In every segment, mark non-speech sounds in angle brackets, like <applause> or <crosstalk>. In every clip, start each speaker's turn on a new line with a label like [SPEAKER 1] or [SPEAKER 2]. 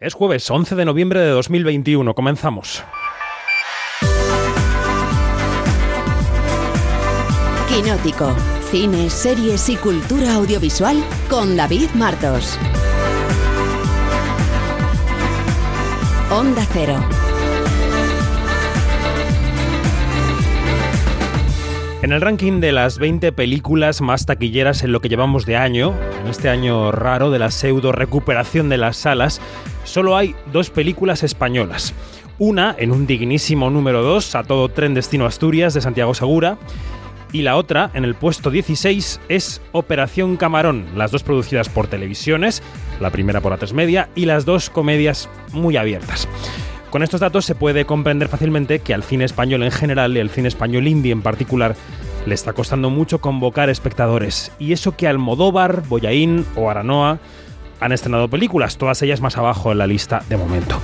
[SPEAKER 1] Es jueves 11 de noviembre de 2021. Comenzamos.
[SPEAKER 2] Quinótico. Cine, series y cultura audiovisual con David Martos. Onda Cero.
[SPEAKER 1] En el ranking de las 20 películas más taquilleras en lo que llevamos de año, en este año raro de la pseudo recuperación de las salas, solo hay dos películas españolas. Una en un dignísimo número 2, a todo tren destino Asturias de Santiago Segura, y la otra, en el puesto 16, es Operación Camarón, las dos producidas por televisiones, la primera por A3 Media, y las dos comedias muy abiertas. Con estos datos se puede comprender fácilmente que al cine español en general y al cine español indie en particular le está costando mucho convocar espectadores. Y eso que Almodóvar, Boyaín o Aranoa han estrenado películas, todas ellas más abajo en la lista de momento.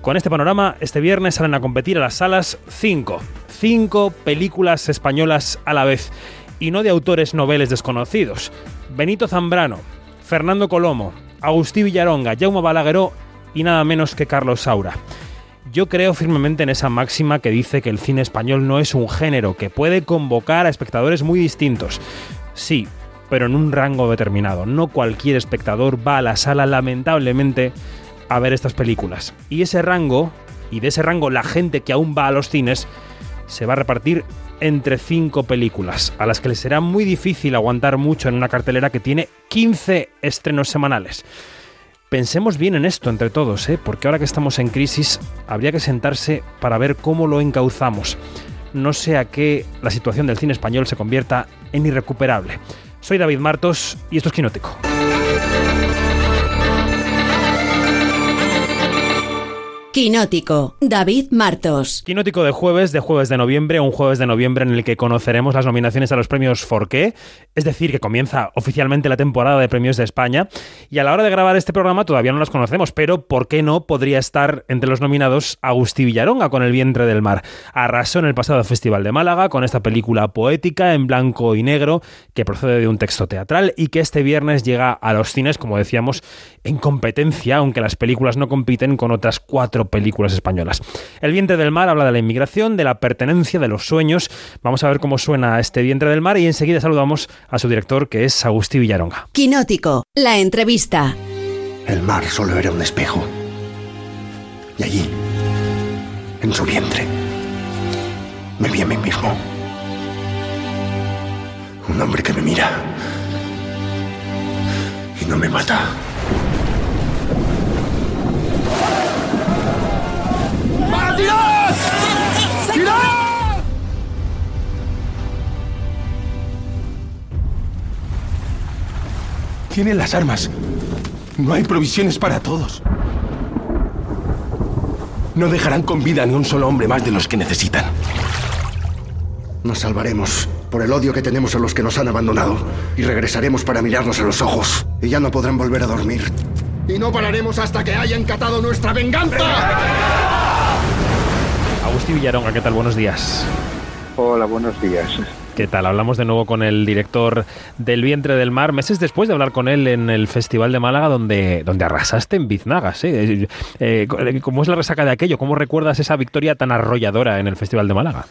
[SPEAKER 1] Con este panorama, este viernes salen a competir a las salas 5. 5 películas españolas a la vez. Y no de autores noveles desconocidos. Benito Zambrano, Fernando Colomo, Agustí Villaronga, Jaume Balagueró y nada menos que Carlos Saura. Yo creo firmemente en esa máxima que dice que el cine español no es un género, que puede convocar a espectadores muy distintos. Sí, pero en un rango determinado. No cualquier espectador va a la sala, lamentablemente, a ver estas películas. Y ese rango, y de ese rango la gente que aún va a los cines, se va a repartir entre cinco películas, a las que les será muy difícil aguantar mucho en una cartelera que tiene 15 estrenos semanales. Pensemos bien en esto entre todos, ¿eh? porque ahora que estamos en crisis habría que sentarse para ver cómo lo encauzamos. No sea que la situación del cine español se convierta en irrecuperable. Soy David Martos y esto es Quinótico.
[SPEAKER 2] Quinótico, David Martos.
[SPEAKER 1] Quinótico de jueves, de jueves de noviembre, un jueves de noviembre en el que conoceremos las nominaciones a los premios Forqué, es decir, que comienza oficialmente la temporada de premios de España, y a la hora de grabar este programa todavía no las conocemos, pero ¿por qué no podría estar entre los nominados Agustí Villaronga con El vientre del mar? Arrasó en el pasado Festival de Málaga con esta película poética en blanco y negro que procede de un texto teatral y que este viernes llega a los cines, como decíamos, en competencia, aunque las películas no compiten con otras cuatro películas españolas. El vientre del mar habla de la inmigración, de la pertenencia, de los sueños. Vamos a ver cómo suena este vientre del mar y enseguida saludamos a su director que es Agustí Villaronga.
[SPEAKER 2] Quinótico, la entrevista.
[SPEAKER 3] El mar solo era un espejo. Y allí, en su vientre, me vi a mí mismo. Un hombre que me mira y no me mata. Tienen las armas. No hay provisiones para todos. No dejarán con vida ni un solo hombre más de los que necesitan. Nos salvaremos por el odio que tenemos a los que nos han abandonado y regresaremos para mirarnos a los ojos y ya no podrán volver a dormir. Y no pararemos hasta que hayan catado nuestra venganza.
[SPEAKER 1] Agustí Villaronga, ¿qué tal? Buenos días.
[SPEAKER 4] Hola, buenos días.
[SPEAKER 1] ¿Qué tal? Hablamos de nuevo con el director del Vientre del Mar, meses después de hablar con él en el Festival de Málaga, donde, donde arrasaste en Biznagas. ¿eh? Eh, ¿Cómo es la resaca de aquello? ¿Cómo recuerdas esa victoria tan arrolladora en el Festival de Málaga?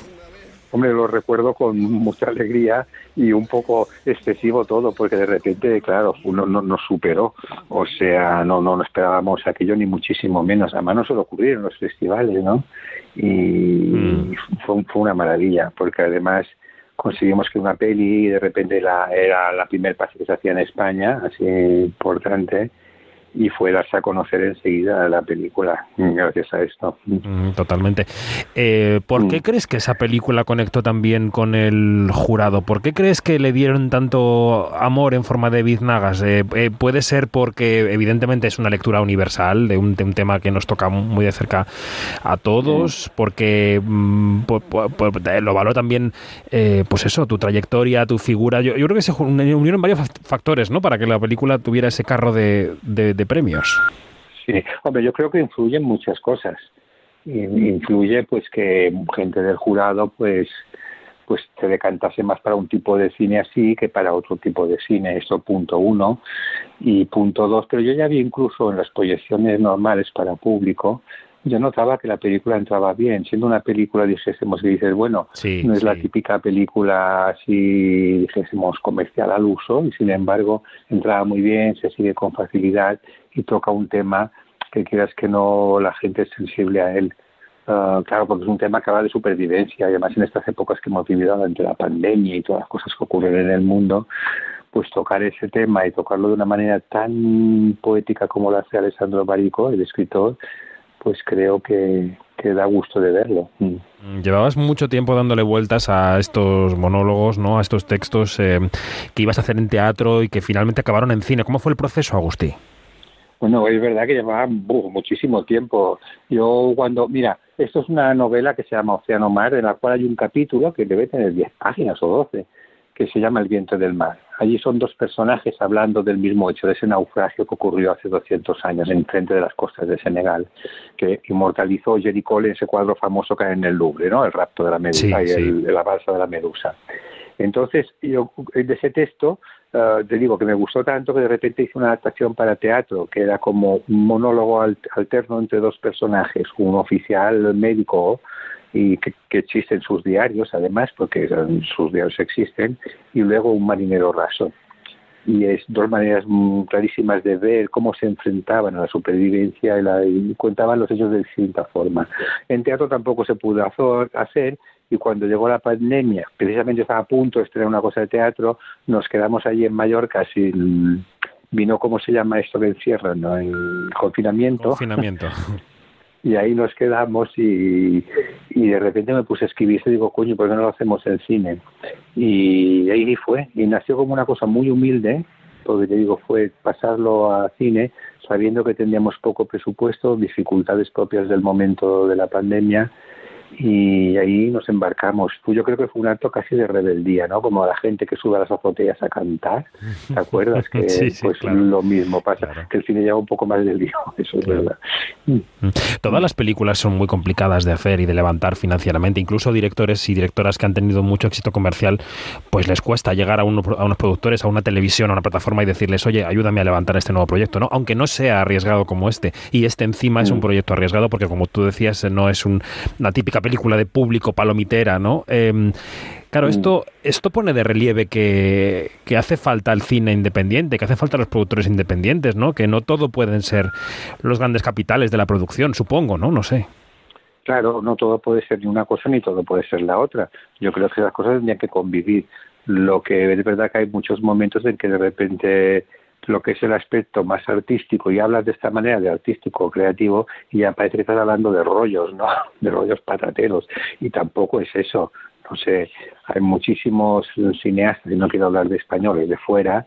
[SPEAKER 4] Hombre, lo recuerdo con mucha alegría y un poco excesivo todo, porque de repente, claro, uno no nos superó. O sea, no, no, no esperábamos aquello ni muchísimo menos. Además, no solo ocurrieron los festivales, ¿no? Y
[SPEAKER 1] Mm.
[SPEAKER 4] fue, fue una maravilla, porque además conseguimos que una peli de repente la, era la primera pase que se hacía en España, así importante, y fue darse a conocer enseguida la película, gracias a esto.
[SPEAKER 1] Mm, Totalmente. Eh, ¿Por qué
[SPEAKER 4] Mm.
[SPEAKER 1] crees que esa película conectó tan bien con el jurado? ¿Por qué crees que le dieron tanto amor en forma de biznagas? Eh, eh, puede ser porque evidentemente es una lectura universal de un, de un tema que nos toca muy de cerca a todos, porque mm, po- po- po- eh, lo valoró también, pues eso, tu trayectoria, tu figura. Yo, yo creo que se unieron varios fa- factores, ¿no? Para que la película tuviera ese carro de, de- de premios.
[SPEAKER 4] Sí, hombre, yo creo que influyen muchas cosas. In- Influye pues que gente del jurado pues pues se decantase más para un tipo de cine así que para otro tipo de cine. Eso punto uno. Y punto dos, pero yo ya vi incluso en las proyecciones normales para público, yo notaba que la película entraba bien, siendo una película, dijésemos, que dices, bueno, no es la típica película así, dijésemos, comercial al uso, y sin embargo entraba muy bien, se sigue con facilidad y toca un tema que quieras que no la gente es sensible a él. Ah, claro, porque es un tema que habla de supervivencia y además en estas épocas que hemos vivido durante la pandemia y todas las cosas que ocurren en el mundo, pues tocar ese tema y tocarlo de una manera tan poética como lo hace Alessandro Barico, el escritor, pues creo que, da gusto de verlo. Mm.
[SPEAKER 1] Mm, llevabas mucho tiempo dándole vueltas a estos monólogos, ¿no? A estos textos eh, que ibas a hacer en teatro y que finalmente acabaron en cine. ¿Cómo fue el proceso, Agustí?
[SPEAKER 4] Bueno, es verdad que llevaba muchísimo tiempo. Yo cuando, mira, esto es una novela que se llama Océano Mar, en la cual hay un capítulo que debe tener 10 páginas o 12 que se llama El viento del mar. Allí son dos personajes hablando del mismo hecho, de ese naufragio que ocurrió hace 200 años en frente de las costas de Senegal, que inmortalizó Jerry Cole en ese cuadro famoso que hay en el Louvre, ¿no? El rapto de la medusa y El, la balsa de la medusa. Entonces, yo de ese texto eh, te digo que me gustó tanto que de repente hice una adaptación para teatro, que era como un monólogo alterno entre dos personajes, un oficial médico y que, existen sus diarios, además, porque sus diarios existen, y luego un marinero raso. Y es dos maneras clarísimas de ver cómo se enfrentaban a la supervivencia y, la, y contaban los hechos de distinta forma. En teatro tampoco se pudo hacer y cuando llegó la pandemia, precisamente estaba a punto de estrenar una cosa de teatro, nos quedamos allí en Mallorca sin vino cómo se llama esto que encierran, ¿no? En confinamiento.
[SPEAKER 1] Confinamiento. <laughs>
[SPEAKER 4] y ahí nos quedamos y, y de repente me puse a escribir y digo, coño, ¿por qué no lo hacemos en cine? Y ahí fue, y nació como una cosa muy humilde, porque te digo, fue pasarlo a cine sabiendo que teníamos poco presupuesto, dificultades propias del momento de la pandemia y ahí nos embarcamos. Yo creo que fue un acto casi de rebeldía, ¿no? Como la gente que sube a las azoteas a cantar, ¿te acuerdas? <laughs> Que pues lo mismo pasa, que el cine lleva un poco más del lío, <laughs> eso es verdad. Mm.
[SPEAKER 1] Todas las películas son muy complicadas de hacer y de levantar financieramente, incluso directores y directoras que han tenido mucho éxito comercial, pues les cuesta llegar a, uno, a unos productores, a una televisión, a una plataforma y decirles, oye, ayúdame a levantar este nuevo proyecto, ¿no? Aunque no sea arriesgado como este. Y este encima es un mm. proyecto arriesgado porque, como tú decías, no es una típica película de público palomitera, ¿no? Em, claro, mm. esto, esto pone de relieve que, hace falta el cine independiente, que hace falta los productores independientes, ¿no? Que no todo pueden ser los grandes capitales de la producción, supongo, ¿no? No sé.
[SPEAKER 4] Claro, no todo puede ser ni una cosa ni todo puede ser la otra. Yo creo que las cosas tendrían que convivir. Lo que es verdad que hay muchos momentos en que de repente lo que es el aspecto más artístico y hablas de esta manera de artístico creativo y ya parece que estás hablando de rollos, ¿no? <laughs> De rollos patateros y tampoco es eso. No sé, hay muchísimos cineastas, y no quiero hablar de españoles, de fuera,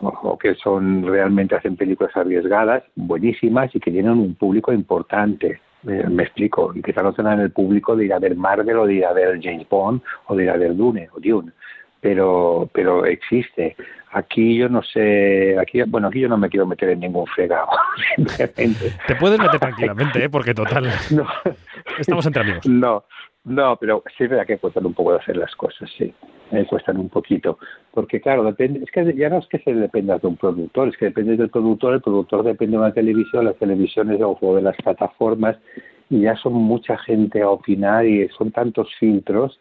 [SPEAKER 4] o, que son realmente hacen películas arriesgadas, buenísimas y que tienen un público importante. me explico, y que no en el público de ir a ver Marvel o de ir a ver James Bond o de ir a ver Dune o Dune pero pero existe Aquí yo no sé, aquí bueno, aquí yo no me quiero meter en ningún fregado. <laughs>
[SPEAKER 1] Te puedes meter tranquilamente, ¿eh? porque total, <laughs> no. estamos entre amigos.
[SPEAKER 4] No, no, pero sí es verdad que cuestan un poco de hacer las cosas, sí, eh, cuestan un poquito, porque claro, depende, es que ya no es que se dependa de un productor, es que depende del productor, el productor depende de una televisión, las televisiones o de las plataformas, y ya son mucha gente a opinar y son tantos filtros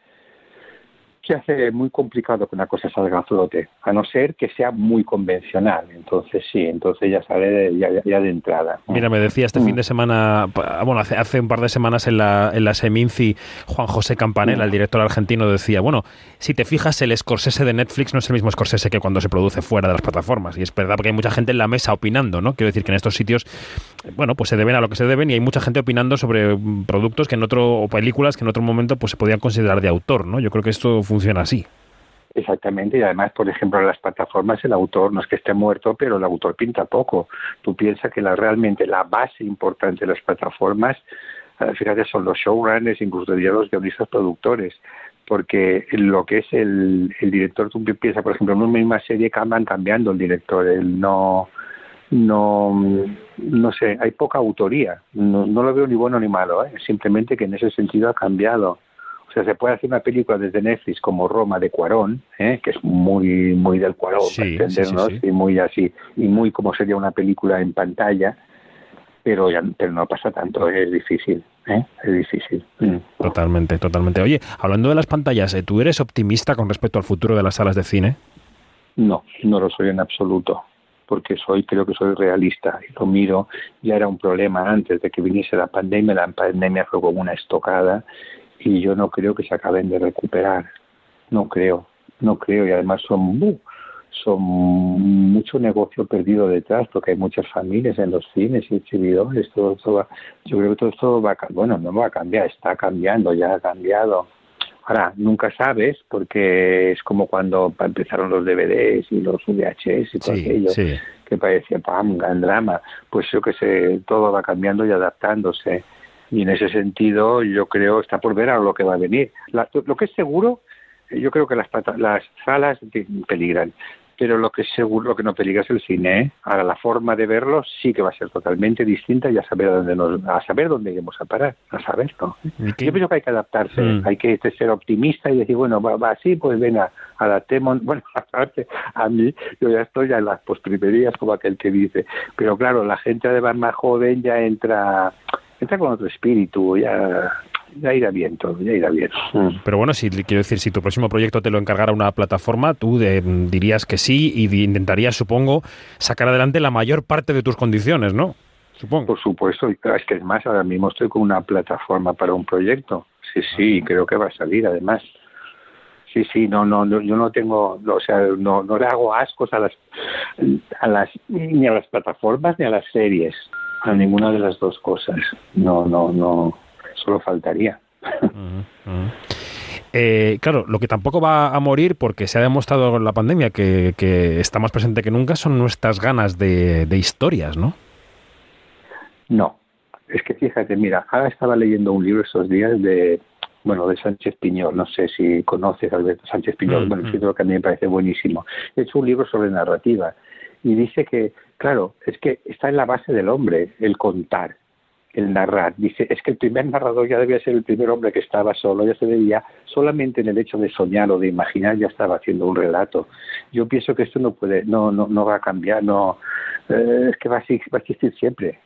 [SPEAKER 4] que hace muy complicado que una cosa salga a flote, a no ser que sea muy convencional. Entonces sí, entonces ya sale de, ya, de entrada.
[SPEAKER 1] Mira, me decía este fin de semana, bueno, hace, hace un par de semanas en la, en la Seminci, Juan José Campanella, el director argentino, decía, bueno, si te fijas, el Scorsese de Netflix no es el mismo Scorsese que cuando se produce fuera de las plataformas. Y es verdad porque hay mucha gente en la mesa opinando, ¿no? Quiero decir que en estos sitios, bueno, pues se deben a lo que se deben y hay mucha gente opinando sobre productos que en otro, o películas que en otro momento pues se podían considerar de autor, ¿no? Yo creo que esto funciona así.
[SPEAKER 4] Exactamente, y además, por ejemplo, en las plataformas el autor no es que esté muerto, pero el autor pinta poco. Tú piensas que la, realmente la base importante de las plataformas, eh, fíjate, son los showrunners, incluso los guionistas productores, porque lo que es el, el director, tú piensas, por ejemplo, en una misma serie que van cambiando el director, él no, no, no sé, hay poca autoría, no, no lo veo ni bueno ni malo, ¿eh? simplemente que en ese sentido ha cambiado O sea, se puede hacer una película desde Netflix como Roma de Cuarón, ¿eh? que es muy muy del Cuarón, entendernos, y muy así, y muy como sería una película en pantalla, pero, ya, pero no pasa tanto, es difícil, ¿eh? es difícil. Mm.
[SPEAKER 1] Totalmente, totalmente. Oye, hablando de las pantallas, ¿tú eres optimista con respecto al futuro de las salas de cine?
[SPEAKER 4] No, no lo soy en absoluto porque soy creo que soy realista y lo miro ya era un problema antes de que viniese la pandemia la pandemia fue como una estocada y yo no creo que se acaben de recuperar. No creo no creo. Y además son son mucho negocio perdido detrás porque hay muchas familias en los cines y exhibidores. Todo esto yo creo que todo esto va bueno no va a cambiar está cambiando ya ha cambiado. Ahora, nunca sabes porque es como cuando empezaron los DVDs y los VHS y todo aquello, que parecía pam, gran drama. Pues yo que sé, todo va cambiando y adaptándose. Y en ese sentido, yo creo, está por ver a lo que va a venir. lo que es seguro, yo creo que las, las salas peligran pero lo que seguro lo que no peligra es el cine. ¿eh? Ahora la forma de verlo sí que va a ser totalmente distinta y a saber dónde nos, a saber dónde iremos a parar, a saberlo. Yo pienso que hay que adaptarse, mm. hay que ser optimista y decir bueno va, así pues venga adaptemos. <laughs> Bueno aparte a mí yo ya estoy ya en las postrimerías como aquel que dice, pero claro la gente además más joven ya entra entra con otro espíritu ya ya irá bien todo, ya irá bien.
[SPEAKER 1] Mm. Pero bueno, si quiero decir, si tu próximo proyecto te lo encargara una plataforma, tú dirías que sí y intentarías, supongo, sacar adelante la mayor parte de tus condiciones, ¿no? Supongo.
[SPEAKER 4] Por supuesto, es que es más, ahora mismo estoy con una plataforma para un proyecto. Sí, sí, creo que va a salir además. Sí, sí, no, no, yo no tengo, o sea, no, no le hago ascos a las, a las, ni a las plataformas ni a las series, a ninguna de las dos cosas. No, no, no, solo faltaría.
[SPEAKER 1] Eh, claro, lo que tampoco va a morir, porque se ha demostrado con la pandemia que, está más presente que nunca, son nuestras ganas de, historias, ¿no?
[SPEAKER 4] No, es que fíjate, mira, ahora estaba leyendo un libro estos días de, bueno, de Sánchez Piñol, no sé si conoces a Alberto Sánchez Piñol, mm, bueno, sí, mm. que a mí me parece buenísimo. He hecho un libro sobre narrativa y dice que, claro, es que está en la base del hombre el contar, el narrar. Dice, es que el primer narrador ya debía ser el primer hombre que estaba solo, ya se veía solamente en el hecho de soñar o de imaginar ya estaba haciendo un relato. Yo pienso que esto no puede, no, no, no va a cambiar, no, eh, es que va a, existir siempre,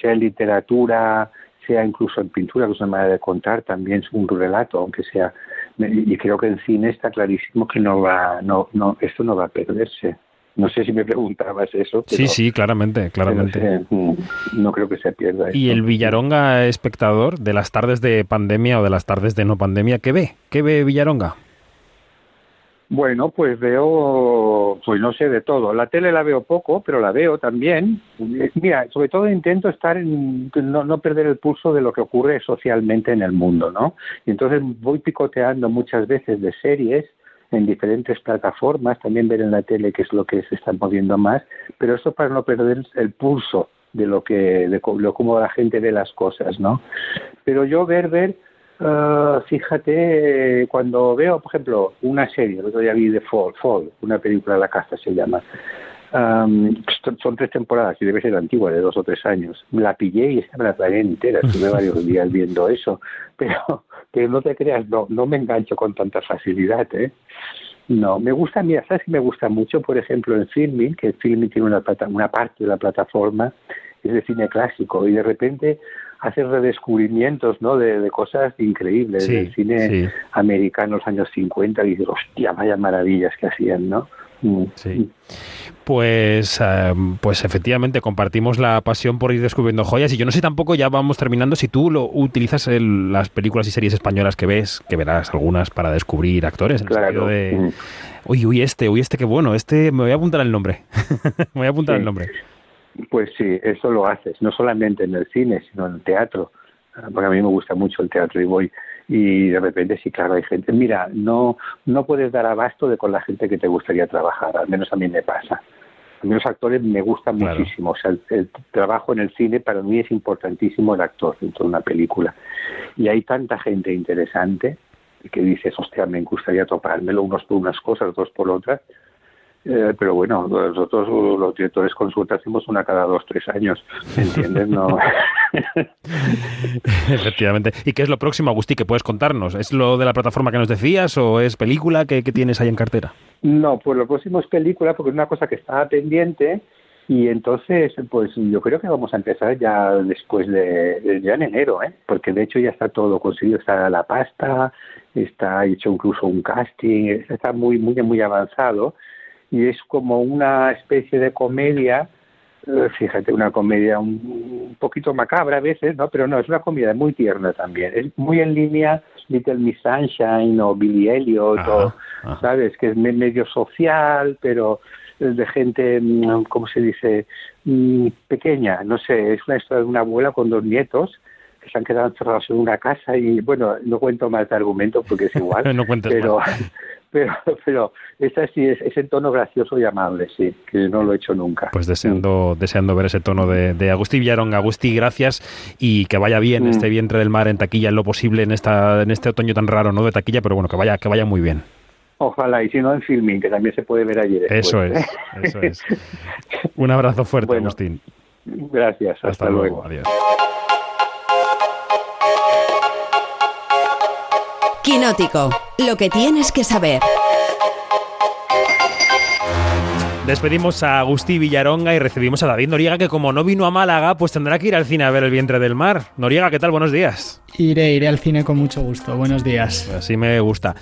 [SPEAKER 4] sea en literatura, sea incluso en pintura, que es una manera de contar, también es un relato, aunque sea, y creo que en cine está clarísimo que no va, no, no, esto no va a perderse. No sé si me preguntabas eso.
[SPEAKER 1] sí, sí, claramente, claramente.
[SPEAKER 4] Mm, no, creo que se pierda.
[SPEAKER 1] ¿Y el Villaronga espectador de las tardes de pandemia o de las tardes de no pandemia, qué ve? ¿Qué ve Villaronga?
[SPEAKER 4] Bueno, pues veo, pues no sé de todo. La tele la veo poco, pero la veo también. Mira, sobre todo intento estar en, no, no perder el pulso de lo que ocurre socialmente en el mundo, ¿no? Y entonces voy picoteando muchas veces de series en diferentes plataformas, también ver en la tele qué es lo que se está moviendo más, pero eso para no perder el pulso de lo que de, cómo la gente ve las cosas, ¿no? Pero yo ver ver ah, fíjate, cuando veo, por ejemplo, una serie, el otro día vi de Fall, Fall, una película de la casa se llama, son tres temporadas y debe ser antigua, de dos o tres años. La pillé y me la tragué entera, estuve <laughs> varios días viendo eso, pero que no te creas, no, no me engancho con tanta facilidad, ¿eh? No, me gusta, mira, ¿sabes que me gusta mucho? Por ejemplo, en Filming, que Filming tiene una, una parte de la plataforma, es de cine clásico, y de repente hace redescubrimientos, ¿no? De, cosas increíbles, del cine americano los años 50, y dices, hostia, vaya maravillas que hacían, ¿no?
[SPEAKER 1] Mm. Sí. Pues, eh, pues efectivamente compartimos la pasión por ir descubriendo joyas y yo no sé tampoco, ya vamos terminando, si tú lo utilizas en las películas y series españolas que ves, que verás algunas para descubrir actores, en el sentido de, mm. uy, uy, este, uy, este qué bueno, este, me voy a apuntar el nombre, <laughs> me voy a apuntar el nombre.
[SPEAKER 4] Pues sí, eso lo haces, no solamente en el cine, sino en el teatro, porque a mí me gusta mucho el teatro y voy y de repente sí, claro, hay gente, mira, no, no puedes dar abasto de con la gente que te gustaría trabajar, al menos a mí me pasa. A mí los actores me gustan muchísimo, o sea, el, trabajo en el cine para mí es importantísimo el actor dentro de una película. Y hay tanta gente interesante que dices, hostia, me gustaría topármelo unos por unas cosas, dos por otras, Eh, pero bueno, nosotros los directores consulta hacemos una cada dos, tres años, ¿entiendes? No. <laughs>
[SPEAKER 1] Efectivamente. ¿Y qué es lo próximo, Agustí, que puedes contarnos? ¿Es lo de la plataforma que nos decías o es película que, tienes ahí en cartera?
[SPEAKER 4] No, pues lo próximo es película porque es una cosa que estaba pendiente y entonces, pues yo creo que vamos a empezar ya después de, ya en enero, ¿eh? porque de hecho ya está todo conseguido, está la pasta, está hecho incluso un casting, está muy, muy, muy avanzado y es como una especie de comedia, eh, fíjate, una comedia un, poquito macabra a veces, ¿no? Pero no, es una comedia muy tierna también, es muy en línea Little Miss Sunshine o Billy Elliot, o, ¿sabes? Que es medio social, pero de gente, mm, ¿cómo se dice?, mm, pequeña, no sé, es una historia de una abuela con dos nietos que se han quedado encerrados en una casa y bueno, no cuento más de argumento porque es igual, <laughs>
[SPEAKER 1] no pero,
[SPEAKER 4] pero, <laughs> pero esa sí es, ese tono gracioso y amable, sí, que no lo he hecho nunca.
[SPEAKER 1] Pues deseando, deseando ver ese tono de, de Agustí Villarón. Agustí, gracias y que vaya bien este mm. vientre del mar en taquilla en lo posible en esta, en este otoño tan raro, no de taquilla, pero bueno, que vaya, que vaya muy bien.
[SPEAKER 4] Ojalá, y si no en filming, que también se puede ver allí
[SPEAKER 1] Eso es, <laughs> eso es. Un abrazo fuerte, Agustín.
[SPEAKER 4] Gracias, hasta, luego.
[SPEAKER 1] Adiós.
[SPEAKER 2] Quinótico, lo que tienes que saber.
[SPEAKER 1] Despedimos a Agustí Villaronga y recibimos a David Noriega, que como no vino a Málaga, pues tendrá que ir al cine a ver El vientre del mar. Noriega, ¿qué tal? Buenos días.
[SPEAKER 5] Iré, iré al cine con mucho gusto. Buenos días.
[SPEAKER 1] Así me gusta.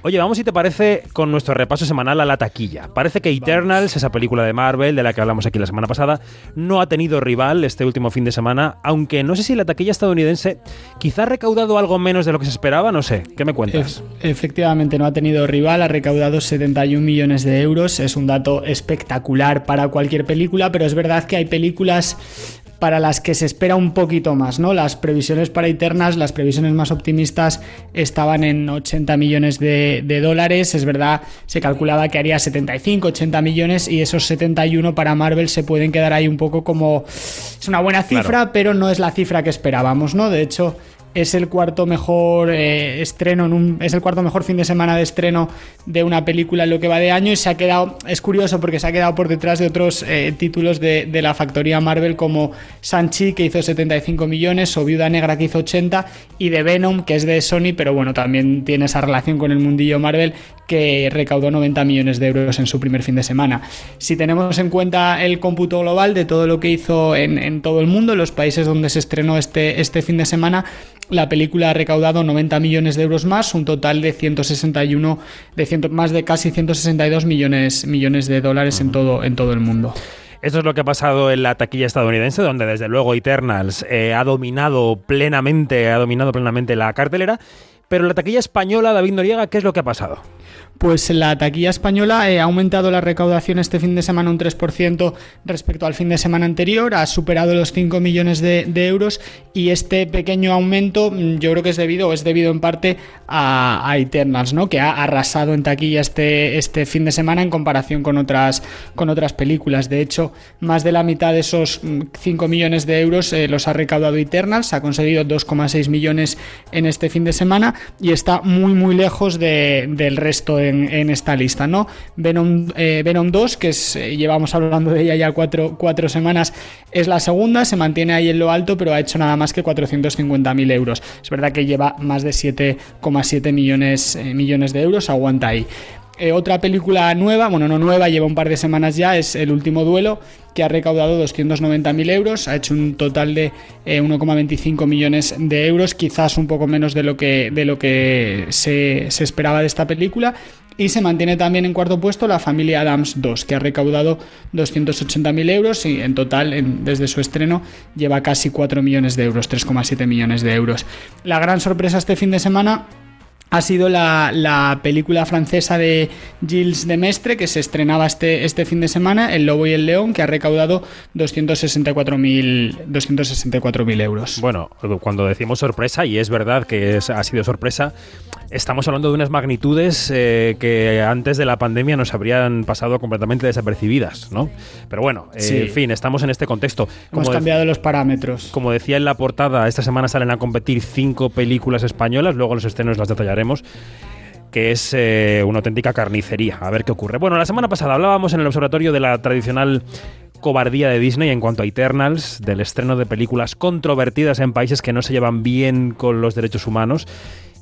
[SPEAKER 1] Oye, vamos si te parece con nuestro repaso semanal a la taquilla. Parece que Eternals, esa película de Marvel de la que hablamos aquí la semana pasada, no ha tenido rival este último fin de semana, aunque no sé si la taquilla estadounidense quizá ha recaudado algo menos de lo que se esperaba, no sé. ¿Qué me cuentas?
[SPEAKER 5] efectivamente, no ha tenido rival, ha recaudado 71 millones de euros. Es un dato espectacular para cualquier película, pero es verdad que hay películas para las que se espera un poquito más, ¿no? Las previsiones para Eternas, las previsiones más optimistas estaban en 80 millones de, dólares, es verdad, se calculaba que haría 75, 80 millones y esos 71 para Marvel se pueden quedar ahí un poco como... Es una buena cifra, pero no es la cifra que esperábamos, ¿no? De hecho, es el cuarto mejor eh, estreno, es el cuarto mejor fin de semana de estreno de una película en lo que va de año y se ha quedado, es curioso porque se ha quedado por detrás de otros eh, títulos de, de, la factoría Marvel como Sanchi que hizo 75 millones o Viuda Negra que hizo 80 y de Venom que es de Sony pero bueno también tiene esa relación con el mundillo Marvel que recaudó 90 millones de euros en su primer fin de semana. Si tenemos en cuenta el cómputo global de todo lo que hizo en, en todo el mundo, en los países donde se estrenó este, este fin de semana, la película ha recaudado 90 millones de euros más, un total de 161, de más de casi 162 millones, millones de dólares en todo, en todo el mundo.
[SPEAKER 1] Esto es lo que ha pasado en la taquilla estadounidense, donde desde luego Eternals eh, ha dominado plenamente, ha dominado plenamente la cartelera. Pero la taquilla española, David Noriega, ¿qué es lo que ha pasado?
[SPEAKER 5] Pues la taquilla española eh, ha aumentado la recaudación este fin de semana un 3% respecto al fin de semana anterior, ha superado los 5 millones de, euros y este pequeño aumento mm, yo creo que es debido, es debido en parte a, Eternals, ¿no? que ha arrasado en taquilla este, este fin de semana en comparación con otras, con otras películas. De hecho, más de la mitad de esos 5 mm, millones de euros eh, los ha recaudado Eternals, ha conseguido 2,6 millones en este fin de semana y está muy muy lejos del resto en, esta lista, ¿no? Venom, eh, Venom 2, que eh, llevamos hablando de ella ya cuatro, cuatro, semanas, es la segunda, se mantiene ahí en lo alto, pero ha hecho nada más que 450.000 euros. Es verdad que lleva más de 7,7 millones, eh, millones de euros, aguanta ahí. Otra película nueva, bueno, no nueva, lleva un par de semanas ya, es El último duelo, que ha recaudado 290.000 euros, ha hecho un total de 1,25 millones de euros, quizás un poco menos de lo que, de lo que se, se esperaba de esta película. Y se mantiene también en cuarto puesto la familia Adams 2, que ha recaudado 280.000 euros y en total, desde su estreno, lleva casi 4 millones de euros, 3,7 millones de euros. La gran sorpresa este fin de semana ha sido la, película francesa de Gilles de Mestre que se estrenaba este, este fin de semana, El Lobo y el León, que ha recaudado 264.000 264 euros.
[SPEAKER 1] Bueno, cuando decimos sorpresa, y es verdad que ha sido sorpresa, estamos hablando de unas magnitudes eh, que antes de la pandemia nos habrían pasado completamente desapercibidas, ¿no? Pero bueno, eh, en fin, estamos en este contexto.
[SPEAKER 5] Hemos cambiado los parámetros.
[SPEAKER 1] Como decía en la portada, esta semana salen a competir cinco películas españolas, luego los estrenos las detallaremos que es eh, una auténtica carnicería. A ver qué ocurre. Bueno, la semana pasada hablábamos en el observatorio de la tradicional cobardía de Disney en cuanto a Eternals, del estreno de películas controvertidas en países que no se llevan bien con los derechos humanos.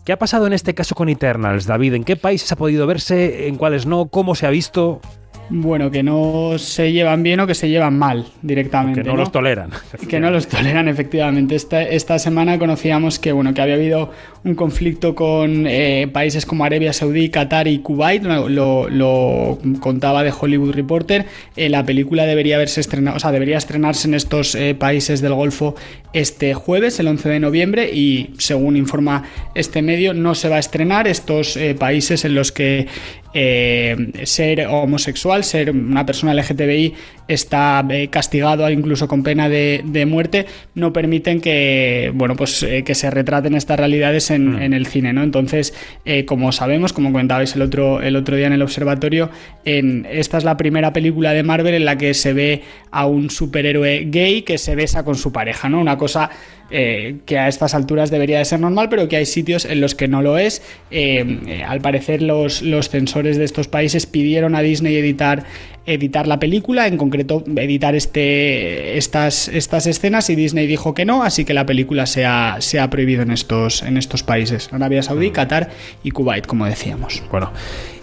[SPEAKER 1] ¿Qué ha pasado en este caso con Eternals, David? ¿En qué países ha podido verse? ¿En cuáles no? ¿Cómo se ha visto?
[SPEAKER 5] Bueno, que no se llevan bien o que se llevan mal directamente.
[SPEAKER 1] Que no, los toleran.
[SPEAKER 5] Que no los toleran, efectivamente. Esta, esta semana conocíamos que, bueno, que había habido un conflicto con eh, países como Arabia Saudí, Qatar y Kuwait. Lo, contaba de Hollywood Reporter. Eh, la película debería haberse estrenado, o sea, debería estrenarse en estos eh, países del Golfo este jueves, el 11 de noviembre, y según informa este medio, no se va a estrenar estos países en los que ser homosexual, ser una persona LGTBI está castigado incluso con pena de, muerte, no permiten que, bueno, pues, que se retraten estas realidades Mm. en, el cine, ¿no? Entonces, eh, como sabemos, como comentabais el otro, el otro día en el observatorio, en, esta es la primera película de Marvel en la que se ve a un superhéroe gay que se besa con su pareja, ¿no? Una cosa eh, que a estas alturas debería de ser normal, pero que hay sitios en los que no lo es. Eh, al parecer los, los censores de estos países pidieron a Disney editar, editar la película, en concreto editar este, estas, estas escenas y Disney dijo que no, así que la película se ha, se ha prohibido en estos, en estos países, Arabia Saudí. Qatar y Kuwait, como decíamos.
[SPEAKER 1] Bueno,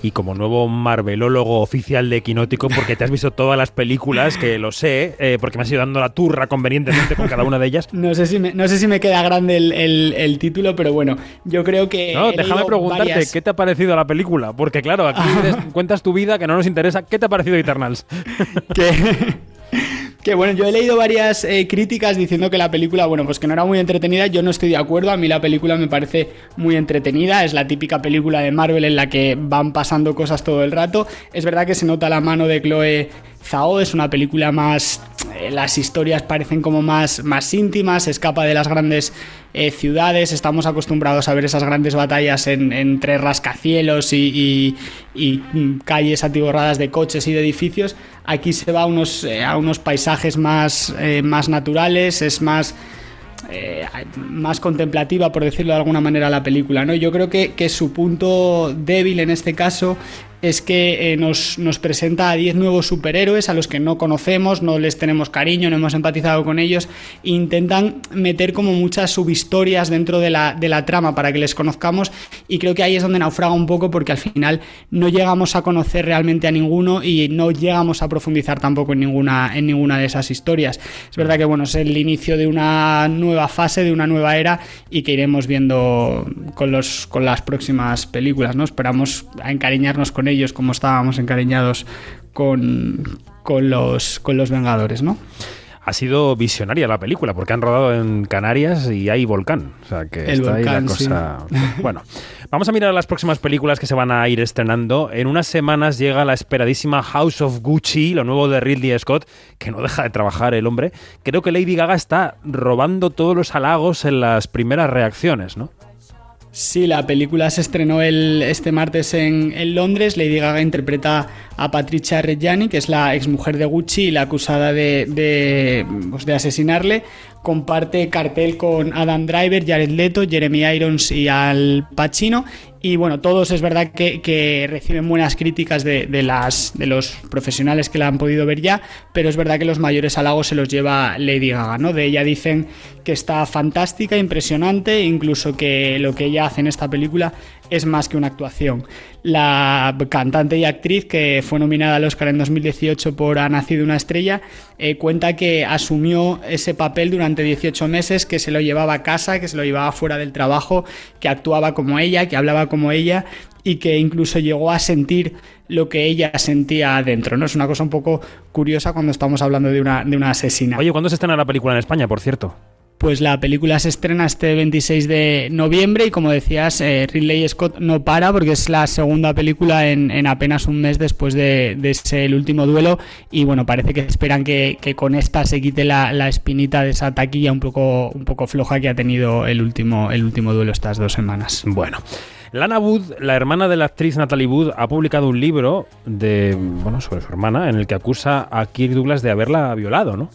[SPEAKER 1] y como nuevo marvelólogo oficial de Quinótico, porque te has visto todas las películas, que lo sé, eh, porque me has ido dando la turra convenientemente con cada una de ellas.
[SPEAKER 5] No sé si me, no sé si me queda grande el, título, pero bueno, yo creo que...
[SPEAKER 1] No, déjame preguntarte, ¿qué te ha parecido la película? Porque claro, aquí <laughs> cuentas tu vida, que no nos interesa. ¿Qué te ha parecido Eternals? <laughs>
[SPEAKER 5] que... Que bueno, yo he leído varias eh, críticas diciendo que la película, bueno, pues que no era muy entretenida. Yo no estoy de acuerdo. A mí la película me parece muy entretenida. Es la típica película de Marvel en la que van pasando cosas todo el rato. Es verdad que se nota la mano de Chloe Zhao. Es una película más. Eh, las historias parecen como más, más íntimas. Escapa de las grandes eh, ciudades. Estamos acostumbrados a ver esas grandes batallas en, entre rascacielos y, y, mm, calles atiborradas de coches y de edificios. Aquí se va a unos, eh, a unos paisajes más, más naturales, es más, más contemplativa, por decirlo de alguna manera, la película. ¿no? Yo creo que, que su punto débil en este caso es que eh, nos, presenta a 10 nuevos superhéroes a los que no conocemos, no les tenemos cariño, no hemos empatizado con ellos, intentan meter como muchas subhistorias dentro de la, de la trama para que les conozcamos y creo que ahí es donde naufraga un poco porque al final no llegamos a conocer realmente a ninguno y no llegamos a profundizar tampoco en ninguna, en ninguna de esas historias. Es verdad que bueno, es el inicio de una nueva fase, de una nueva era y que iremos viendo con, los, con las próximas películas, ¿no? Esperamos a encariñarnos con ellos como estábamos encariñados con, con, los, con los Vengadores, ¿no?
[SPEAKER 1] ha sido visionaria la película, porque han rodado en Canarias y hay volcán. O sea que está ahí la cosa. <laughs> Bueno, vamos a mirar las próximas películas que se van a ir estrenando. En unas semanas llega la esperadísima House of Gucci, lo nuevo de Ridley Scott, que no deja de trabajar el hombre. Creo que Lady Gaga está robando todos los halagos en las primeras reacciones, ¿no?
[SPEAKER 5] Sí, la película se estrenó el, este martes en, en, Londres. Lady Gaga interpreta a Patricia Reggiani, que es la exmujer de Gucci y la acusada de, de, pues de asesinarle comparte cartel con Adam Driver, Jared Leto, Jeremy Irons y Al Pacino. Y bueno, todos es verdad que, reciben buenas críticas de, las, de los profesionales que la han podido ver ya, pero es verdad que los mayores halagos se los lleva Lady Gaga, ¿no? De ella dicen que está fantástica, impresionante, incluso que lo que ella hace en esta película es más que una actuación. La cantante y actriz que fue nominada al Oscar en 2018 por Ha nacido una estrella eh, cuenta que asumió ese papel durante 18 meses, que se lo llevaba a casa, que se lo llevaba fuera del trabajo, que actuaba como ella, que hablaba como ella y que incluso llegó a sentir lo que ella sentía adentro, ¿no? Es una cosa un poco curiosa cuando estamos hablando de una, de una asesina.
[SPEAKER 1] Oye, ¿cuándo se estrena la película en España, por cierto?
[SPEAKER 5] Pues la película se estrena este 26 de noviembre y como decías, eh, Ridley Scott no para porque es la segunda película en, apenas un mes después de, ese último duelo y bueno, parece que esperan que, con esta se quite la, espinita de esa taquilla un poco, un poco floja que ha tenido el último, el último duelo estas dos semanas.
[SPEAKER 1] Bueno. Lana Wood, la hermana de la actriz Natalie Wood, ha publicado un libro de, bueno, sobre su hermana en el que acusa a Kirk Douglas de haberla violado, ¿no?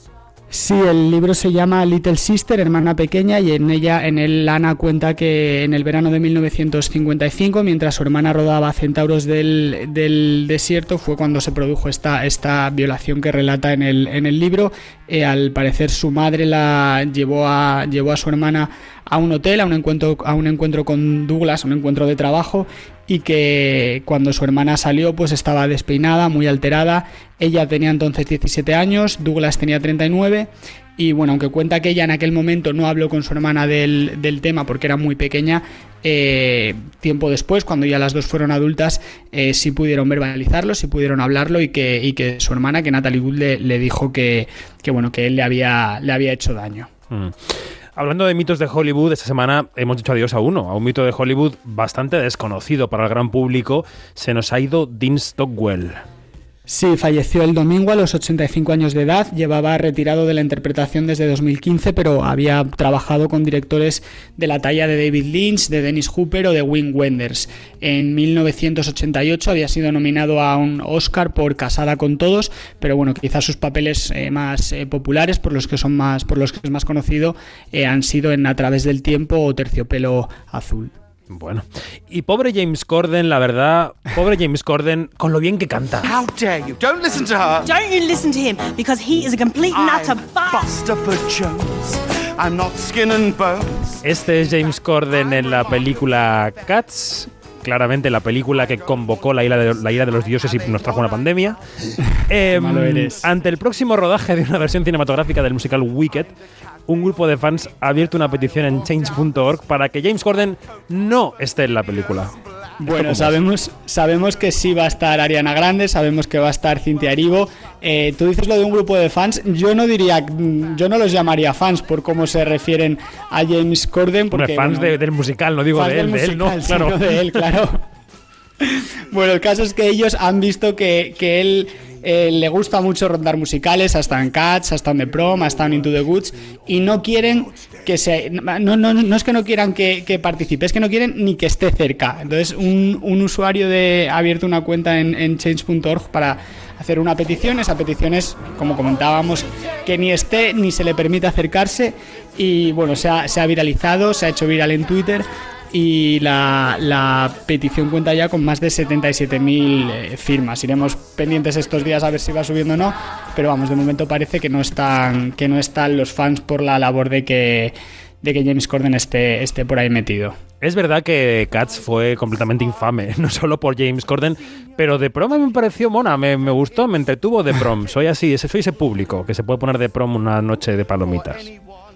[SPEAKER 5] Sí, el libro se llama Little Sister, hermana pequeña, y en ella, en él, Ana cuenta que en el verano de 1955, mientras su hermana rodaba Centauros del, del desierto, fue cuando se produjo esta, esta violación que relata en el, en el libro. Eh, al parecer su madre la llevó a, llevó a su hermana a un hotel, a un encuentro, a un encuentro con Douglas, un encuentro de trabajo, y que cuando su hermana salió pues estaba despeinada, muy alterada. Ella tenía entonces 17 años, Douglas tenía 39 y bueno, aunque cuenta que ella en aquel momento no habló con su hermana del, tema porque era muy pequeña, eh, tiempo después, cuando ya las dos fueron adultas, eh, sí pudieron verbalizarlo, sí pudieron hablarlo y que, y que su hermana, que Natalie Wood, le, dijo que, que, bueno, que él le había, le había hecho daño. Mm.
[SPEAKER 1] Hablando de mitos de Hollywood, esta semana hemos dicho adiós a uno, a un mito de Hollywood bastante desconocido para el gran público. Se nos ha ido Dean Stockwell.
[SPEAKER 5] Sí, falleció el domingo a los 85 años de edad, llevaba retirado de la interpretación desde 2015, pero había trabajado con directores de la talla de David Lynch, de Dennis Hooper o de Wim Wenders. En 1988 había sido nominado a un Oscar por Casada con Todos, pero bueno, quizás sus papeles eh, más eh, populares, por los que son más, por los que es más conocido, eh, han sido en A través del tiempo o Terciopelo Azul.
[SPEAKER 1] Bueno, y pobre James Corden, la verdad, pobre James Corden, con lo bien que canta. How dare you? Don't listen to her. Don't you listen to him because he is a complete nutter Buster Jones. I'm not skin and bones. Este es James Corden en la película Cats, claramente la película que convocó la ira de, la ira de los dioses y nos trajo una pandemia. eh, ante el próximo rodaje de una versión cinematográfica del musical Wicked, un grupo de fans ha abierto una petición en change.org para que James Corden no esté en la película.
[SPEAKER 5] Bueno, sabemos, sabemos que sí va a estar Ariana Grande, sabemos que va a estar Cintia Erivo. Eh, tú dices lo de un grupo de fans, yo no diría, yo no los llamaría fans por cómo se refieren a James Corden. Porque,
[SPEAKER 1] fans del musical, no digo de él, de él, no, claro.
[SPEAKER 5] de él, claro. <laughs> bueno, el caso es que ellos han visto que, que él eh, le gusta mucho rondar musicales, hasta en Cats, hasta en The Prom, hasta en Into the Woods, y no quieren que se... No, no, no es que no quieran que, participe, es que no quieren ni que esté cerca. Entonces un, usuario de, ha abierto una cuenta en, change.org para hacer una petición. Esa petición es, como comentábamos, que ni esté ni se le permite acercarse. Y bueno, se ha, se ha viralizado, se ha hecho viral en Twitter y la, petición cuenta ya con más de 77.000 eh, firmas. Iremos pendientes estos días a ver si va subiendo o no, pero vamos, de momento parece que no están, que no están los fans por la labor de que, de que James Corden esté, esté por ahí metido.
[SPEAKER 1] Es verdad que Cats fue completamente infame, <laughs> no solo por James Corden, pero de prom me pareció mona, me, gustó, me entretuvo de prom. <laughs> Soy así, soy ese público que se puede poner de prom una noche de palomitas.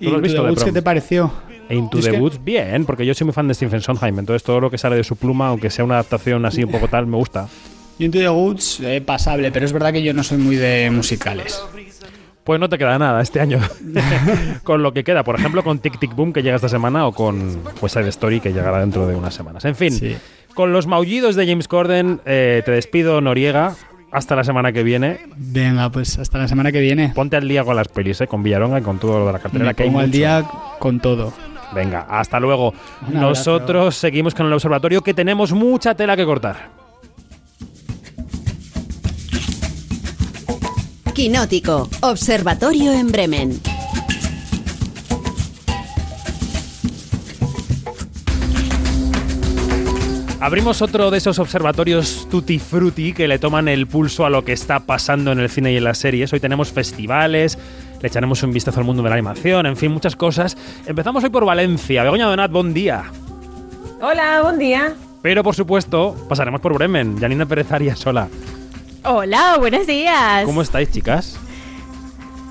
[SPEAKER 5] ¿Tú lo has visto de prom? ¿Qué te pareció?
[SPEAKER 1] Into the Woods, bien, porque yo soy muy fan de Stephen Sondheim, entonces todo lo que sale de su pluma, aunque sea una adaptación así un poco tal, me gusta.
[SPEAKER 5] Into the Woods, eh, pasable, pero es verdad que yo no soy muy de musicales.
[SPEAKER 1] Pues no te queda nada este año <laughs> con lo que queda, por ejemplo, con Tic Tic Boom que llega esta semana o con West Side Story que llegará dentro de unas semanas. En fin, con los maullidos de James Corden, eh, te despido, Noriega. Hasta la semana que viene.
[SPEAKER 5] Venga, pues hasta la semana que viene.
[SPEAKER 1] Ponte al día con las pelis, ¿eh? con Villaronga y con todo lo de la cartera.
[SPEAKER 5] que pongo al día con todo.
[SPEAKER 1] Venga, hasta luego. Nosotros seguimos con el observatorio que tenemos mucha tela que cortar.
[SPEAKER 2] Quinótico, Observatorio en Bremen.
[SPEAKER 1] Abrimos otro de esos observatorios tutti frutti que le toman el pulso a lo que está pasando en el cine y en las series. Hoy tenemos festivales, le echaremos un vistazo al mundo de la animación, en fin, muchas cosas. Empezamos hoy por Valencia. Begoña Donat, buen día.
[SPEAKER 6] Hola, buen día.
[SPEAKER 1] Pero por supuesto, pasaremos por Bremen. Janina Pérez Arias, hola.
[SPEAKER 7] Hola, buenos días.
[SPEAKER 1] ¿Cómo estáis, chicas?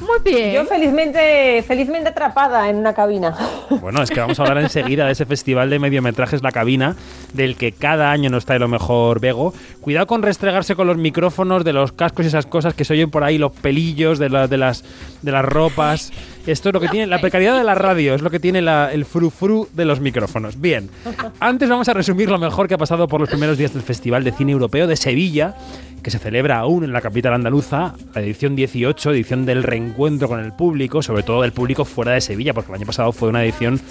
[SPEAKER 7] Muy bien.
[SPEAKER 6] Yo felizmente, felizmente atrapada en una cabina. <laughs>
[SPEAKER 1] Bueno, es que vamos a hablar enseguida de ese festival de mediometrajes La Cabina, del que cada año nos trae lo mejor Bego. Cuidado con restregarse con los micrófonos de los cascos y esas cosas que se oyen por ahí, los pelillos de, de, las, de las ropas. Esto es lo que tiene, la precariedad de la radio, es lo que tiene el frufru de los micrófonos. Bien, antes vamos a resumir lo mejor que ha pasado por los primeros días del Festival de Cine Europeo de Sevilla, que se celebra aún en la capital andaluza, la edición 18, edición del reencuentro con el público, sobre todo del público fuera de Sevilla, porque el año pasado fue una edición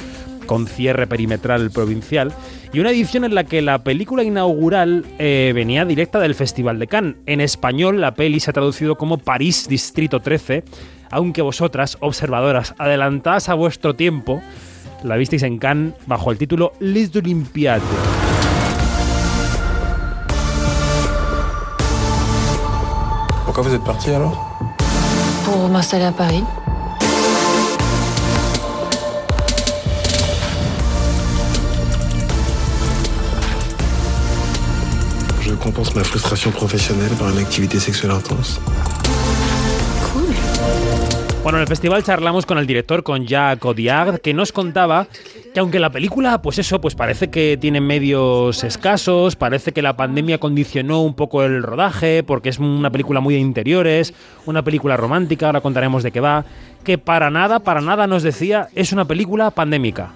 [SPEAKER 1] con cierre perimetral provincial, y una edición en la que la película inaugural eh, venía directa del Festival de Cannes. En español la peli se ha traducido como París Distrito 13, aunque vosotras, observadoras, adelantadas a vuestro tiempo, la visteis en Cannes bajo el título Les Olympiades.
[SPEAKER 8] Pourquoi vous êtes parti alors
[SPEAKER 9] Pour m'installer à Paris.
[SPEAKER 8] Je compense ma frustration professionnelle par une activité sexuelle intense.
[SPEAKER 1] Bueno, en el festival charlamos con el director, con Jacques Audiard, que nos contaba que aunque la película, pues eso, pues parece que tiene medios escasos, parece que la pandemia condicionó un poco el rodaje, porque es una película muy de interiores, una película romántica, ahora contaremos de qué va, que para nada, para nada nos decía, es una película pandémica.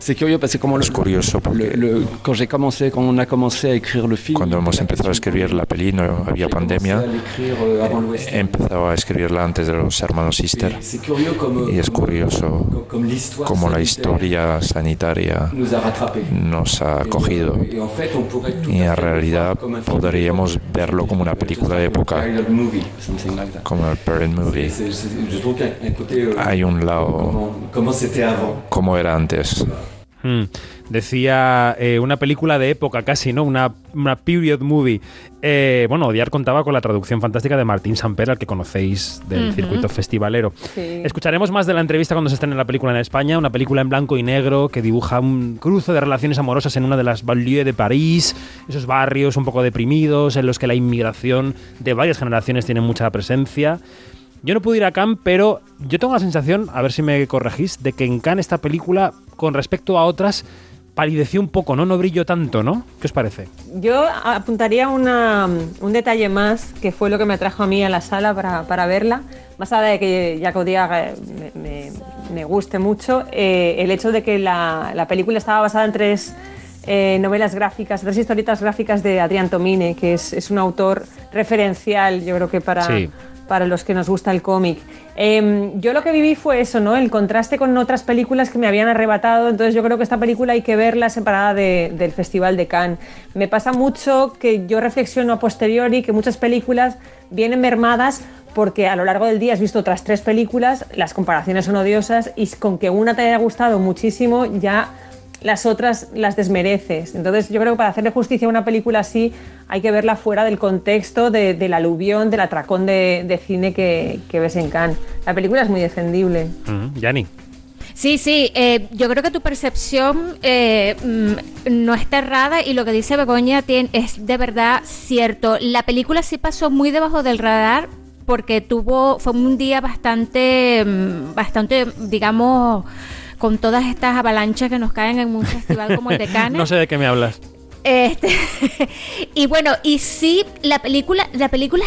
[SPEAKER 10] Como
[SPEAKER 11] Es curioso porque cuando hemos empezado a escribir la peli no había pandemia.
[SPEAKER 10] l'écrire, euh.
[SPEAKER 11] He empezado a escribirla antes de los hermanos Sister y es curioso cómo la historia sanitaria nos ha cogido y en realidad podríamos verlo como una película de época, como el Parent Movie.
[SPEAKER 10] C'est- un côté
[SPEAKER 11] Hay un lado como era antes.
[SPEAKER 1] Hmm. Decía eh, una película de época casi, ¿no? Una, una period movie. Eh, bueno, Odiar contaba con la traducción fantástica de Martín Samper, al que conocéis del circuito festivalero.
[SPEAKER 6] Sí.
[SPEAKER 1] Escucharemos más de la entrevista cuando se estrene la película en España, una película en blanco y negro que dibuja un cruce de relaciones amorosas en una de las banlieues de París, esos barrios un poco deprimidos en los que la inmigración de varias generaciones tiene mucha presencia. Yo no pude ir a Cannes, pero yo tengo la sensación, a ver si me corregís, de que en Cannes esta película, con respecto a otras, palideció un poco, ¿no? No brilló tanto, ¿no? ¿Qué os parece?
[SPEAKER 6] Yo apuntaría una- un detalle más, que fue lo que me trajo a mí a la sala para, para verla. Más allá de que eh, me, me- me guste mucho, eh, el hecho de que la, la película estaba basada en tres eh, novelas gráficas, tres historietas gráficas de Adrián Tomine, que es, es un autor referencial, yo creo que para,
[SPEAKER 1] Sí.
[SPEAKER 6] Para los que nos gusta el cómic. Eh, yo lo que viví fue eso, ¿no? El contraste con otras películas que me habían arrebatado. Entonces yo creo que esta película hay que verla separada de- del Festival de Cannes. Me pasa mucho que yo reflexiono a posteriori que muchas películas vienen mermadas porque a lo largo del día has visto otras tres películas, las comparaciones son odiosas y con que una te haya gustado muchísimo ya las otras las desmereces. Entonces yo creo que para hacerle justicia a una película así hay que verla fuera del contexto de- del aluvión, del atracón de, de cine que, que ves en Cannes. La película es muy defendible.
[SPEAKER 1] Mm, Yanni.
[SPEAKER 7] Sí, sí, eh, yo creo que tu percepción eh, mm, no está errada y lo que dice Begoña tiene- es de verdad cierto. La película sí pasó muy debajo del radar porque tuvo, fue un día bastante, mm, bastante, digamos, con todas estas avalanchas que nos caen en un festival como el de <laughs> Cannes.
[SPEAKER 1] No sé de qué me hablas.
[SPEAKER 7] Este, <laughs> y bueno, y sí, la película, la película,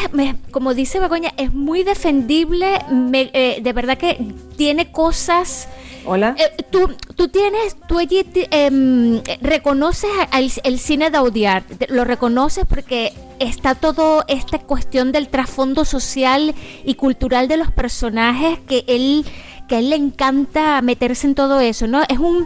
[SPEAKER 7] como dice Begoña, es muy defendible. me- eh, de verdad que tiene cosas.
[SPEAKER 6] Hola.
[SPEAKER 7] Eh, tú, tú tienes, tú allí em, reconoces al- el cine de Audiard, lo reconoces porque está todo esta cuestión del trasfondo social y cultural de los personajes que él que a él le encanta meterse en todo eso, ¿no? Es un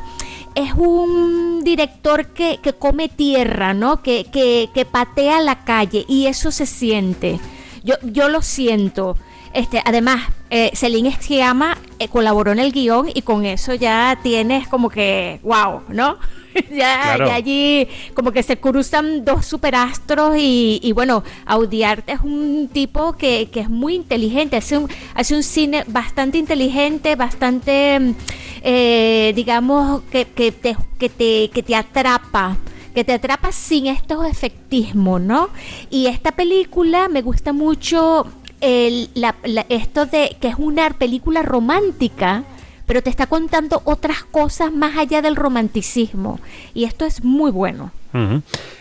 [SPEAKER 7] es un director que, que come tierra, ¿no? Que, que, que patea la calle y eso se siente. Yo, yo lo siento. Este, además, eh, Celine Sciamma eh, colaboró en el guion y con eso ya tienes como que, wow, ¿no? <laughs> ya,
[SPEAKER 1] Claro.
[SPEAKER 7] ya allí como que se cruzan dos superastros y, y bueno, Audiard es un tipo que, que es muy inteligente, hace un, hace un cine bastante inteligente, bastante, mm, eh, digamos, que, que, te, que, te, que te atrapa que te atrapa sin estos efectismos, ¿no? Y esta película me gusta mucho el- esto de que es una película romántica, pero te está contando otras cosas más allá del romanticismo. Y esto es muy bueno.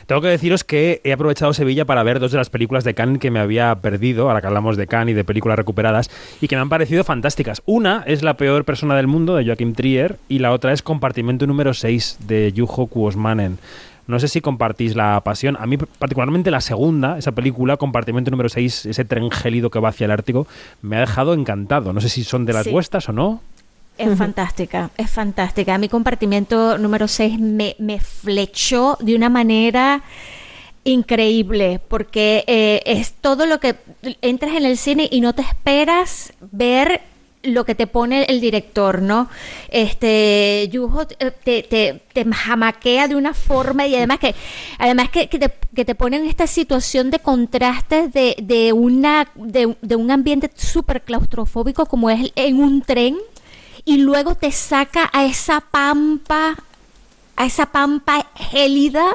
[SPEAKER 1] Tengo que deciros que he aprovechado Sevilla para ver dos de las películas de Cannes que me había perdido, ahora que hablamos de Cannes y de películas recuperadas, y que me han parecido fantásticas. Una es La peor persona del mundo, de Joachim Trier, y la otra es Compartimento número 6, de Juho Kuosmanen. No sé si compartís la pasión. A mí, particularmente la segunda, esa película, Compartimento número 6, ese tren gélido que va hacia el Ártico, me ha dejado encantado. No sé si son de las
[SPEAKER 7] Sí.
[SPEAKER 1] vuestras o no.
[SPEAKER 7] Es fantástica, es fantástica. A mi compartimiento número 6 me, me flechó de una manera increíble, porque eh, es todo lo que entras en el cine y no te esperas ver lo que te pone el director, ¿no? Este, Yujo eh, te, te, te jamaquea de una forma y además que, además que, que, te, que te pone en esta situación de contrastes de, de una, de, de un ambiente súper claustrofóbico como es en un tren y luego te saca a esa pampa, a esa pampa gélida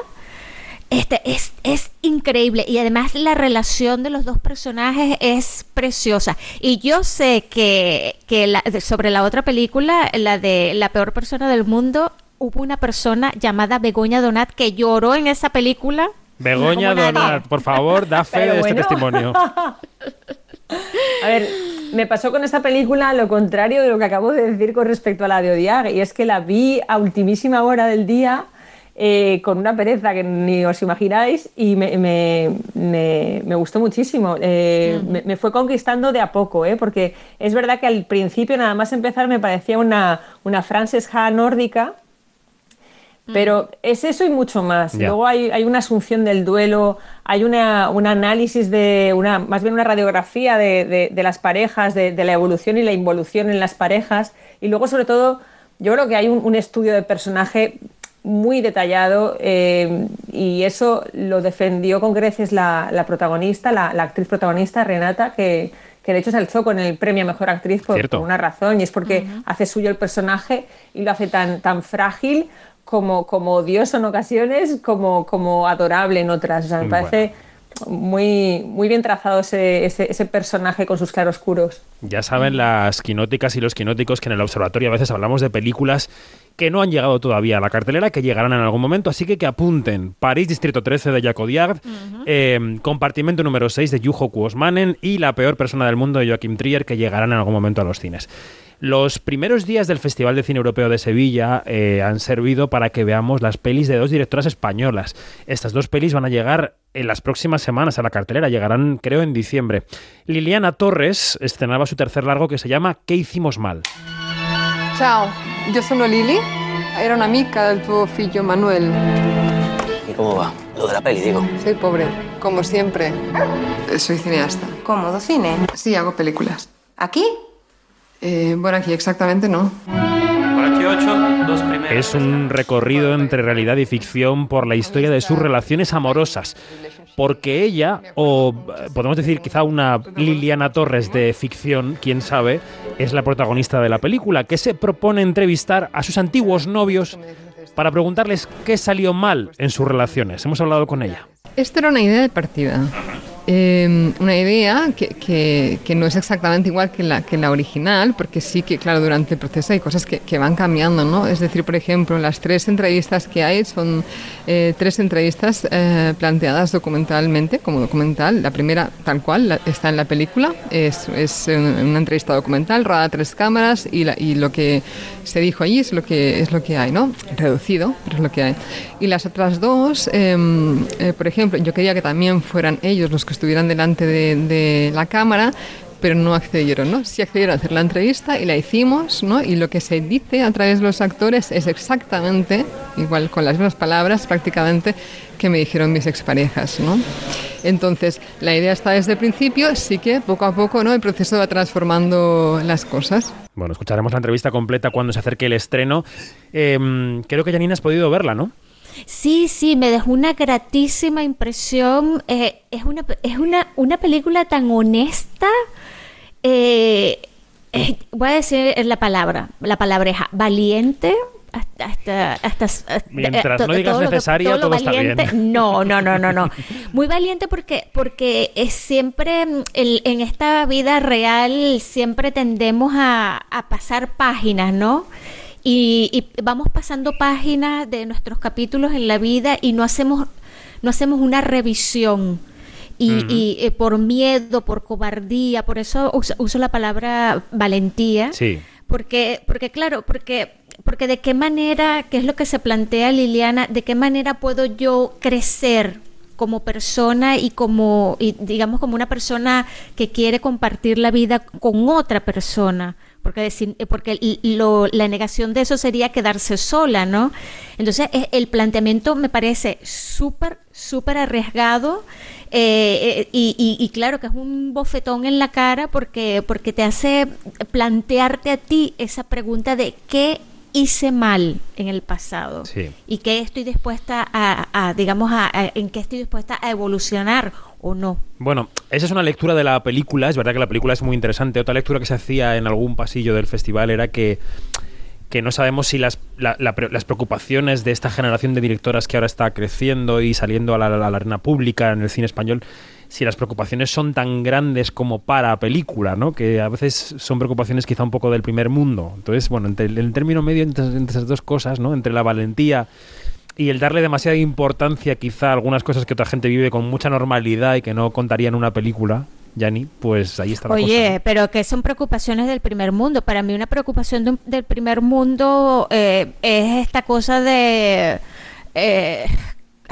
[SPEAKER 7] este es, es increíble y además la relación de los dos personajes es preciosa. Y yo sé que, que la- sobre la otra película, la de La peor persona del mundo, hubo una persona llamada Begoña Donat que lloró en esa película.
[SPEAKER 1] Begoña
[SPEAKER 7] nadie.
[SPEAKER 1] Donat, por favor, da <laughs> fe
[SPEAKER 6] Pero
[SPEAKER 1] de este
[SPEAKER 6] bueno.
[SPEAKER 1] testimonio.
[SPEAKER 6] A ver, me pasó con esta película lo contrario de lo que acabo de decir con respecto a la de Odiar, y es que la vi a ultimísima hora del día eh, con una pereza que ni os imagináis y me, me- me- me gustó muchísimo. Eh, me, me fue conquistando de a poco, ¿eh? porque es verdad que al principio, nada más empezar, me parecía una, una Frances Ha nórdica. Pero es eso y mucho más. Luego hay, hay una asunción del duelo, hay una, un análisis de, una, más bien una radiografía de, de- de las parejas, de, de la evolución y la involución en las parejas. Y luego, sobre todo, yo creo que hay un, un estudio de personaje muy detallado eh, y eso lo defendió con creces la, la protagonista, la, la actriz protagonista, Renata, que, que de hecho se alzó con el premio a Mejor Actriz por, una razón y es porque hace suyo el personaje y lo hace tan, tan frágil como, como odioso en ocasiones, como, como adorable en otras. O sea, me
[SPEAKER 1] Bueno.
[SPEAKER 6] parece muy, muy bien trazado ese, ese, ese personaje con sus claroscuros.
[SPEAKER 1] Ya saben las quinóticas y los quinóticos que en el observatorio a veces hablamos de películas que no han llegado todavía a la cartelera, que llegarán en algún momento, así que que apunten. París, Distrito 13 de Jacques Audiard, eh, Compartimento número 6 de Juho Kuosmanen y La peor persona del mundo de Joachim Trier, que llegarán en algún momento a los cines. Los primeros días del Festival de Cine Europeo de Sevilla eh, han servido para que veamos las pelis de dos directoras españolas. Estas dos pelis van a llegar en las próximas semanas a la cartelera, llegarán creo en diciembre. Liliana Torres estrenaba su tercer largo que se llama ¿Qué hicimos mal?
[SPEAKER 12] Ciao, io sono Lili, era un'amica del tuo figlio Manuel.
[SPEAKER 13] ¿Y cómo va? Lo de la peli, digo.
[SPEAKER 12] Soy pobre, como siempre. Soy cineasta.
[SPEAKER 14] ¿Cómo? ¿Do cine?
[SPEAKER 12] Sí, hago películas.
[SPEAKER 14] ¿Aquí?
[SPEAKER 12] Eh, bueno, aquí exactamente no.
[SPEAKER 10] Por aquí ocho, dos primeras.
[SPEAKER 1] Es un recorrido entre realidad y ficción por la historia de sus relaciones amorosas. Porque ella, o podemos decir quizá una Liliana Torres de ficción, quién sabe, es la protagonista de la película, que se propone entrevistar a sus antiguos novios para preguntarles qué salió mal en sus relaciones. Hemos hablado con ella.
[SPEAKER 12] Esta era una idea de partida. Eh, una idea que, que- que no es exactamente igual que la, que la original, porque sí que, claro, durante el proceso hay cosas que, que van cambiando, ¿no? Es decir, por ejemplo, las tres entrevistas que hay son eh, tres entrevistas eh, planteadas documentalmente, como documental. La primera, tal cual, la- está en la película, es, es un- una entrevista documental, rodada a tres cámaras, y, la- y lo que se dijo allí es lo que, es lo que hay, ¿no? Reducido, pero es lo que hay. Y las otras dos, eh, eh, por ejemplo, yo quería que también fueran ellos los que estuvieran delante de, de la cámara, pero no accedieron, ¿no? Sí accedieron a hacer la entrevista y la hicimos, ¿no? Y lo que se dice a través de los actores es exactamente, igual con las mismas palabras prácticamente, que me dijeron mis exparejas, ¿no? Entonces, la idea está desde el principio, sí que poco a poco, ¿no? El proceso va transformando las cosas.
[SPEAKER 1] Bueno, escucharemos la entrevista completa cuando se acerque el estreno. Em, creo que Janina has podido verla, ¿no?
[SPEAKER 7] Sí, sí, me dejó una gratísima impresión. Eh, es una, es una, una película tan honesta. eh, eh, voy a decir la palabra, la palabreja, valiente. Hasta, hasta, hasta, hasta-
[SPEAKER 1] Mientras
[SPEAKER 7] to-
[SPEAKER 1] no digas
[SPEAKER 7] todo lo que-
[SPEAKER 1] necesaria,
[SPEAKER 7] lo
[SPEAKER 1] todo está
[SPEAKER 7] valiente-
[SPEAKER 1] bien.
[SPEAKER 7] No, no, no, no, no. Muy valiente porque, porque es siempre mm, el- en esta vida real siempre tendemos a, a pasar páginas, ¿no? Y, y vamos pasando páginas de nuestros capítulos en la vida y no hacemos, no hacemos una revisión. Y, y, eh, por miedo, por cobardía, por eso uso, uso la palabra valentía.
[SPEAKER 1] Sí.
[SPEAKER 7] Porque, porque claro, porque, porque de qué manera, qué es lo que se plantea Liliana, de qué manera puedo yo crecer como persona y como, y digamos, como una persona que quiere compartir la vida con otra persona. Porque, decir- porque lo- la negación de eso sería quedarse sola, ¿no? Entonces, e- el planteamiento me parece súper, súper arriesgado. eh, eh, y, y- y claro que es un bofetón en la cara porque, porque te hace plantearte a ti esa pregunta de qué hice mal en el pasado
[SPEAKER 1] Sí.
[SPEAKER 7] y qué estoy dispuesta a, a, digamos, a- a- en qué estoy dispuesta a evolucionar o no.
[SPEAKER 1] Bueno, esa es una lectura de la película. Es verdad que la película es muy interesante. Otra lectura que se hacía en algún pasillo del festival era que, que no sabemos si las, la- la las preocupaciones de esta generación de directoras que ahora está creciendo y saliendo a la, arena pública en el cine español, si las preocupaciones son tan grandes como para película, ¿no? Que a veces son preocupaciones quizá un poco del primer mundo. Entonces, bueno, entre el término medio entre, entre esas dos cosas, ¿no? Entre la valentía y el darle demasiada importancia quizá a algunas cosas que otra gente vive con mucha normalidad y que no contaría en una película, Yanni, pues ahí está la cosa.
[SPEAKER 7] Oye, pero que son preocupaciones del primer mundo. Para mí una preocupación de un- del primer mundo eh, es esta cosa de... eh,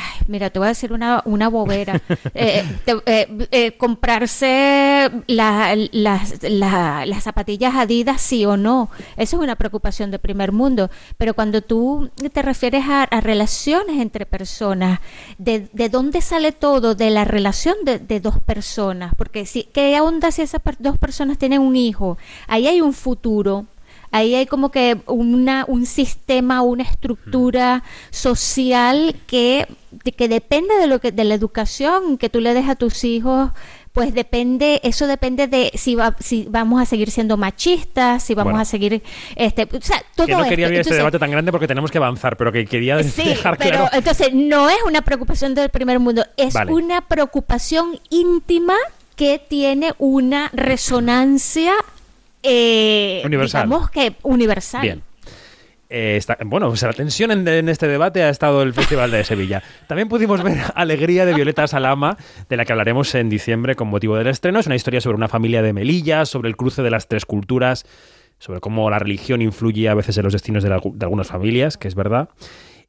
[SPEAKER 7] ay, mira, te voy a decir una, una bobera. <laughs> Eh, te- eh, eh, comprarse la- las, la- las zapatillas Adidas, sí o no. Eso es una preocupación del primer mundo. Pero cuando tú te refieres a, a relaciones entre personas, de, de dónde sale todo? De la relación de, de dos personas. Porque si, ¿qué onda si esas dos personas tienen un hijo? Ahí hay un futuro. Ahí hay como que una, un sistema, una estructura social que, que depende de lo que, de la educación que tú le des a tus hijos, pues depende, eso depende de si va, si vamos a seguir siendo machistas, si vamos
[SPEAKER 1] Bueno.
[SPEAKER 7] a seguir, este, o sea, todo
[SPEAKER 1] que no quería
[SPEAKER 7] esto.
[SPEAKER 1] abrir este
[SPEAKER 7] Entonces,
[SPEAKER 1] debate tan grande porque tenemos que avanzar, pero que quería
[SPEAKER 7] Sí,
[SPEAKER 1] dejar
[SPEAKER 7] pero
[SPEAKER 1] claro...
[SPEAKER 7] entonces no es una preocupación del primer mundo, es
[SPEAKER 1] Vale.
[SPEAKER 7] una preocupación íntima que tiene una resonancia eh,
[SPEAKER 1] Universal.
[SPEAKER 7] digamos que universal.
[SPEAKER 1] Bien. Eh, está- bueno, pues la tensión en, en este debate ha estado el Festival de Sevilla. También pudimos ver <laughs> Alegría de Violeta Salama, de la que hablaremos en diciembre con motivo del estreno. Es una historia sobre una familia de Melilla, sobre el cruce de las tres culturas, sobre cómo la religión influye a veces en los destinos de, la- de algunas familias, que es verdad.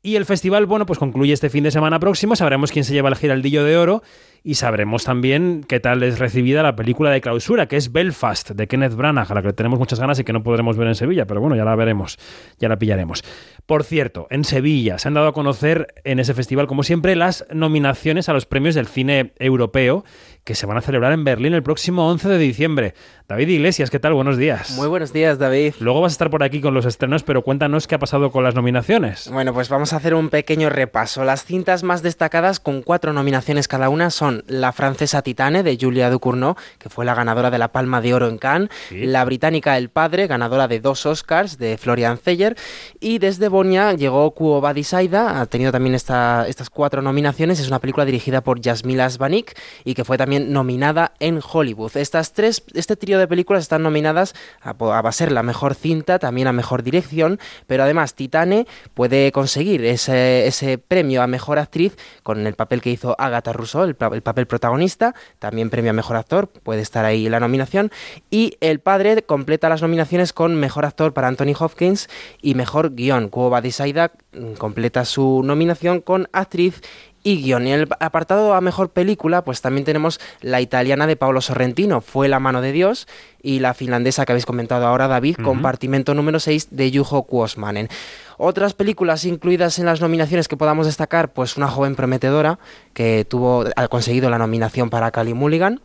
[SPEAKER 1] Y el festival, bueno, pues concluye este fin de semana próximo. Sabremos quién se lleva el Giraldillo de Oro y sabremos también qué tal es recibida la película de clausura, que es Belfast, de Kenneth Branagh, a la que tenemos muchas ganas y que no podremos ver en Sevilla, pero bueno, ya la veremos, ya la pillaremos. Por cierto, en Sevilla se han dado a conocer en ese festival, como siempre, las nominaciones a los premios del cine europeo que se van a celebrar en Berlín el próximo 11 de diciembre. David Iglesias, ¿qué tal? Buenos días.
[SPEAKER 14] Muy buenos días, David.
[SPEAKER 1] Luego vas a estar por aquí con los estrenos, pero cuéntanos qué ha pasado con las nominaciones.
[SPEAKER 14] Bueno, pues vamos a hacer un pequeño repaso. Las cintas más destacadas con cuatro nominaciones cada una son la francesa Titane de Julia Ducournau, que fue la ganadora de la Palma de Oro en Cannes, la británica El Padre, ganadora de dos Oscars de Florian Zeller, y desde Bonia llegó Kuo Badisaida, ha tenido también esta- estas cuatro nominaciones, es una película dirigida por Yasmila Svanik y que fue también nominada en Hollywood. Estas tres, este trío de películas están nominadas a, ser la mejor cinta, también a mejor dirección, pero además Titane puede conseguir ese, ese premio a mejor actriz con el papel que hizo Agatha Rousseau, el, el papel protagonista, también premio a mejor actor, puede estar ahí la nominación, y El Padre completa las nominaciones con mejor actor para Anthony Hopkins y mejor guion. Kuo Badisaida mm, completa su nominación con actriz y guion. Y en el apartado a mejor película, pues también tenemos la italiana de Paolo Sorrentino, Fue la mano de Dios, y la finlandesa que habéis comentado ahora, David. Compartimento número 6 de Juho Kuosmanen. Otras películas incluidas en las nominaciones que podamos destacar, pues Una joven prometedora, que tuvo, ha conseguido la nominación para Cali Mulligan.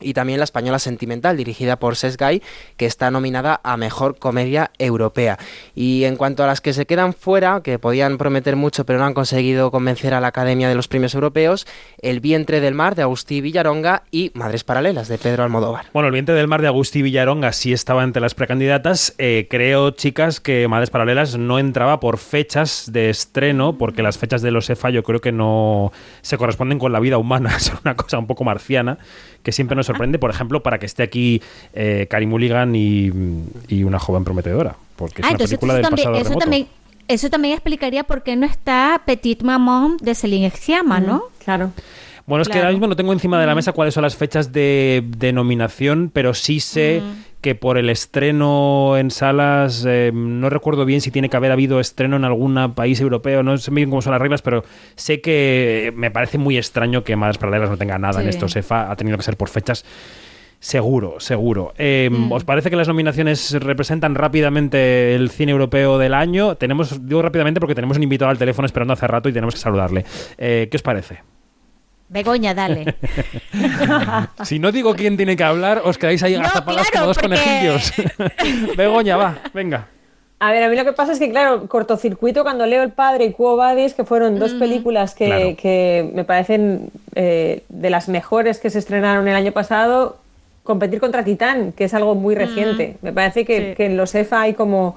[SPEAKER 14] Y también la española Sentimental, dirigida por Sesgay, que está nominada a Mejor Comedia Europea. Y en cuanto a las que se quedan fuera, que podían prometer mucho pero no han conseguido convencer a la Academia de los Premios Europeos, El vientre del mar de Agustí Villaronga y Madres Paralelas de Pedro Almodóvar.
[SPEAKER 1] Bueno, el vientre del mar de Agustí Villaronga sí estaba entre las precandidatas. Eh, creo, chicas, que Madres Paralelas no entraba por fechas de estreno, porque las fechas de los EFA yo creo que no se corresponden con la vida humana. <laughs> Es una cosa un poco marciana que siempre nos sorprende, por ejemplo, para que esté aquí eh, Mulligan y, y una joven prometedora, porque es
[SPEAKER 7] Ah,
[SPEAKER 1] una
[SPEAKER 7] entonces
[SPEAKER 1] película
[SPEAKER 7] eso
[SPEAKER 1] del
[SPEAKER 7] también,
[SPEAKER 1] pasado
[SPEAKER 7] eso
[SPEAKER 1] remoto.
[SPEAKER 7] también, eso también explicaría por qué no está Petit Maman de Celine Sciamma, ¿no?
[SPEAKER 6] Claro.
[SPEAKER 1] Bueno, es que
[SPEAKER 7] Claro.
[SPEAKER 1] ahora mismo no tengo encima de la mesa cuáles son las fechas de, de nominación, pero sí sé que por el estreno en salas, eh, no recuerdo bien si tiene que haber habido estreno en algún país europeo, no sé bien cómo son las reglas, pero sé que me parece muy extraño que Madres Paralelas no tenga nada en
[SPEAKER 6] Sí.
[SPEAKER 1] estos EFA, ha tenido que ser por fechas. Seguro, seguro. Eh,
[SPEAKER 7] Mm.
[SPEAKER 1] ¿Os parece que las nominaciones representan rápidamente el cine europeo del año? Tenemos, digo rápidamente porque tenemos un invitado al teléfono esperando hace rato y tenemos que saludarle. Eh, ¿Qué os parece?
[SPEAKER 7] Begoña, dale. <laughs>
[SPEAKER 1] Si no digo quién tiene que hablar, os quedáis ahí agazapadas
[SPEAKER 7] claro,
[SPEAKER 1] como dos
[SPEAKER 7] porque-
[SPEAKER 1] conejillos. <laughs> Begoña, va, venga.
[SPEAKER 6] A ver, a mí lo que pasa es que, claro, cortocircuito cuando leo El Padre y Quo Vadis, que fueron dos películas que,
[SPEAKER 1] Claro.
[SPEAKER 6] que me parecen eh, de las mejores que se estrenaron el año pasado, competir contra Titán, que es algo muy reciente. Me parece que, que en los EFA hay como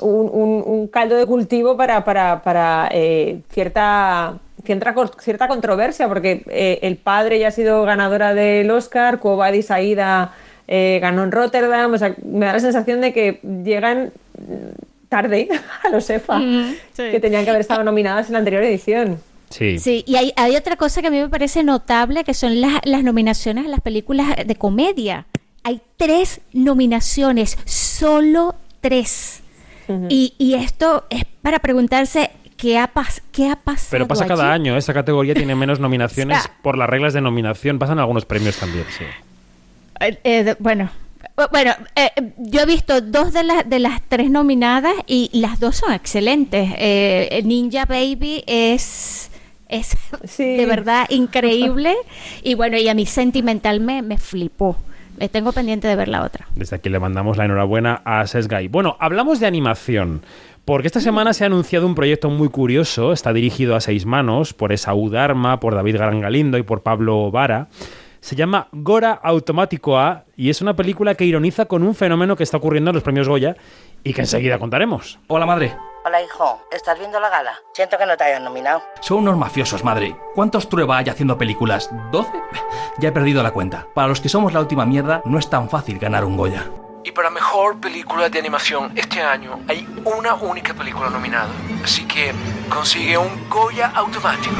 [SPEAKER 6] un, un- un caldo de cultivo para, para, para, eh, cierta, cierta, cor- cierta controversia, porque eh, El Padre ya ha sido ganadora del Oscar, Quo Vadis Aida eh, ganó en Rotterdam, o sea, me da la sensación de que llegan mm, tarde <laughs> a los EFA,
[SPEAKER 7] Mm, sí.
[SPEAKER 6] que tenían que haber estado nominadas en la anterior edición.
[SPEAKER 1] Sí.
[SPEAKER 7] Sí, y hay, hay otra cosa que a mí me parece notable, que son las, las nominaciones a las películas de comedia. Hay tres nominaciones, solo tres. Y, y esto es para preguntarse qué ha, pas- qué ha pasado.
[SPEAKER 1] Pero pasa cada
[SPEAKER 7] allí.
[SPEAKER 1] año, esta categoría tiene menos <laughs> <laughs> nominaciones
[SPEAKER 7] O sea-
[SPEAKER 1] por las reglas de nominación. Pasan algunos premios también, sí.
[SPEAKER 7] Eh, eh, bueno, eh, bueno eh, yo he visto dos de, las de las tres nominadas y las dos son excelentes. Eh, Ninja Baby es, es de verdad <laughs> increíble y bueno, y a mí sentimental me, me flipó. Eh, tengo pendiente de ver la otra.
[SPEAKER 1] Desde aquí le mandamos la enhorabuena a Sesgay. Bueno, hablamos de animación. Porque esta semana se ha anunciado un proyecto muy curioso, está dirigido a seis manos, por Esaú Dharma, por David Garangalindo y por Pablo Vara. Se llama Gora Automático A y es una película que ironiza con un fenómeno que está ocurriendo en los premios Goya y que enseguida contaremos.
[SPEAKER 15] Hola, madre.
[SPEAKER 16] Hola, hijo. ¿Estás viendo la gala? Siento que no te hayan nominado.
[SPEAKER 15] Son unos mafiosos, madre. ¿Cuántos Trueba hay haciendo películas? ¿12? Ya he perdido la cuenta. Para los que somos la última mierda, no es tan fácil ganar un Goya.
[SPEAKER 17] Y para mejor película de animación este año hay una única película nominada. Así que consigue un Goya automático.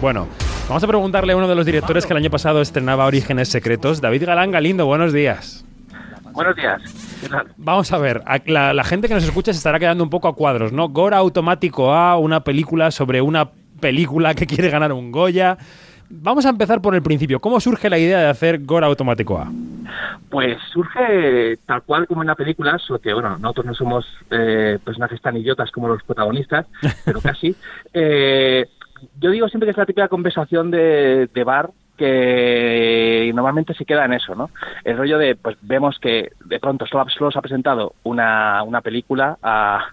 [SPEAKER 1] Bueno, vamos a preguntarle a uno de los directores que el año pasado estrenaba Orígenes Secretos, David Galán Galindo. Buenos días.
[SPEAKER 18] Buenos días. ¿Qué tal?
[SPEAKER 1] Vamos a ver, la gente que nos escucha se estará quedando un poco a cuadros, ¿no? Gora Automático A, una película sobre una película que quiere ganar un Goya. Vamos a empezar por el principio. ¿Cómo surge la idea de hacer Gora Automático A?
[SPEAKER 18] Pues surge tal cual como en la película, solo que bueno, nosotros no somos eh, personajes tan idiotas como los protagonistas, pero <laughs> casi. Eh, yo digo siempre que es la típica conversación de, de bar que normalmente se queda en eso, ¿no? El rollo de, pues vemos que de pronto solo, se ha presentado una, una película a,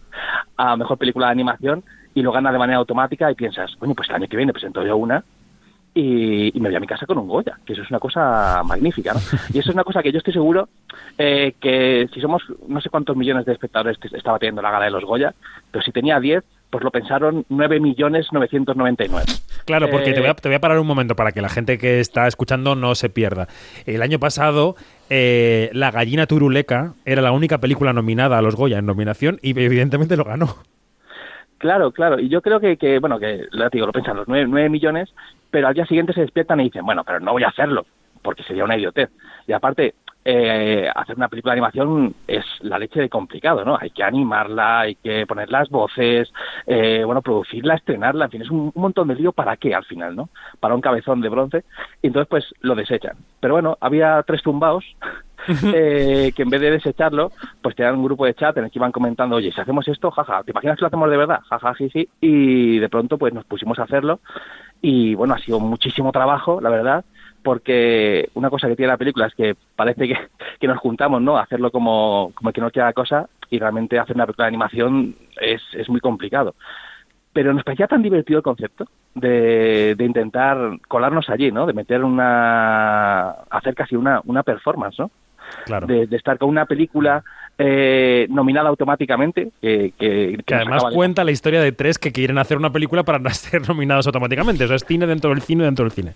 [SPEAKER 18] a mejor película de animación y lo gana de manera automática y piensas, bueno, pues el año que viene presento yo una y, me voy a mi casa con un Goya, que eso es una cosa magnífica, ¿no? Y eso es una cosa que yo estoy seguro eh, que si somos no sé cuántos millones de espectadores estaba teniendo la gala de los Goya, pero si tenía 10, pues lo pensaron 9 millones 999.
[SPEAKER 1] Claro, porque
[SPEAKER 18] Eh,
[SPEAKER 1] te, voy a, te voy a parar un momento para que la gente que está escuchando no se pierda. El año pasado, eh, La gallina turuleca era la única película nominada a los Goya en nominación y evidentemente lo ganó.
[SPEAKER 18] Claro, claro. Y yo creo que, que bueno, que lo digo, lo pensan los 9, 9 millones, pero al día siguiente se despiertan y dicen, bueno, pero no voy a hacerlo, porque sería una idiotez. Y aparte, eh, hacer una película de animación es la leche de complicado, ¿no? Hay que animarla, hay que poner las voces, eh, bueno, producirla, estrenarla, en fin, es un, un montón de lío para qué al final, ¿no? Para un cabezón de bronce. Y entonces, pues, lo desechan. Pero bueno, había tres tumbaos <laughs> eh, que en vez de desecharlo, pues tenían un grupo de chat en el que iban comentando, oye, si hacemos esto, jaja, ¿te imaginas que lo hacemos de verdad? Jaja, jiji. Y de pronto, pues nos pusimos a hacerlo. Y bueno, ha sido muchísimo trabajo, la verdad, porque una cosa que tiene la película es que parece que, <laughs> que nos juntamos, ¿no? A hacerlo como, como que no quiera la cosa y realmente hacer una película de animación es, es muy complicado. Pero nos parecía tan divertido el concepto de, de intentar colarnos allí, ¿no? De meter una... hacer casi una, una performance, ¿no?
[SPEAKER 1] Claro.
[SPEAKER 18] De, de estar con una película eh, nominada automáticamente, que, que,
[SPEAKER 1] Que
[SPEAKER 18] nos
[SPEAKER 1] además
[SPEAKER 18] de-
[SPEAKER 1] cuenta la historia de tres que quieren hacer una película para <laughs> ser nominados automáticamente. O sea, es cine dentro del cine dentro del cine.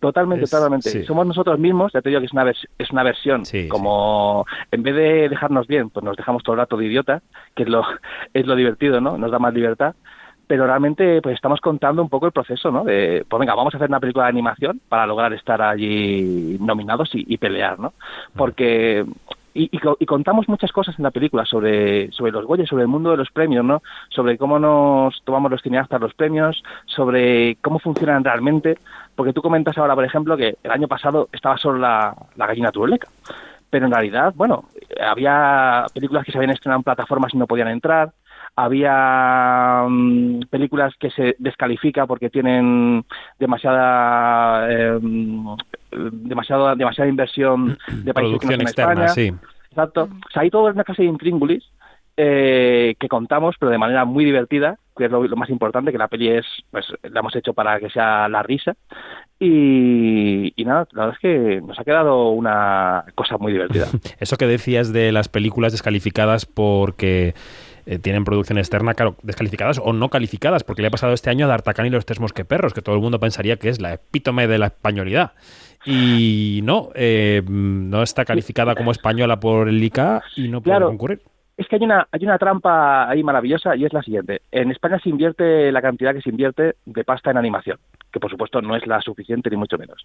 [SPEAKER 18] Totalmente,
[SPEAKER 1] Es-
[SPEAKER 18] totalmente.
[SPEAKER 1] sí.
[SPEAKER 18] Somos nosotros mismos, ya te digo que es una, es una versión como en vez de dejarnos bien, pues nos dejamos todo el rato de idiota, que es lo, <laughs> es lo divertido, ¿no? Nos da más libertad. Pero realmente pues estamos contando un poco el proceso, ¿no? De, pues venga, vamos a hacer una película de animación para lograr estar allí nominados y, y pelear, ¿no? Porque y, y y contamos muchas cosas en la película sobre, sobre los Goya, sobre el mundo de los premios, ¿no? Sobre cómo nos tomamos los cineastas los premios, sobre cómo funcionan realmente. Porque tú comentas ahora, por ejemplo, que el año pasado estaba solo la, la gallina turuleca. Pero en realidad, bueno, había películas que se habían estrenado en plataformas y no podían entrar. Había mm, películas que se descalifica porque tienen demasiada eh, mm, demasiado, demasiada inversión de países que no
[SPEAKER 1] Producción externa,
[SPEAKER 18] España.
[SPEAKER 1] sí.
[SPEAKER 18] Exacto. O sea, hay toda una clase de intríngulis eh, que contamos, pero de manera muy divertida, que es lo, lo más importante, que la peli es, pues, la hemos hecho para que sea la risa. Y, y nada, la verdad es que nos ha quedado una cosa muy divertida. <laughs>
[SPEAKER 1] Eso que decías de las películas descalificadas porque eh, tienen producción externa, claro, descalificadas o no calificadas, porque le ha pasado este año a D'Artagnan y los tres mosqueperros, que todo el mundo pensaría que es la epítome de la españolidad. Y no, eh, no está calificada como española por el ICA y no puede
[SPEAKER 18] Claro.
[SPEAKER 1] concurrir.
[SPEAKER 18] Es que hay una, hay una trampa ahí maravillosa y es la siguiente. En España se invierte la cantidad que se invierte de pasta en animación, que por supuesto no es la suficiente ni mucho menos.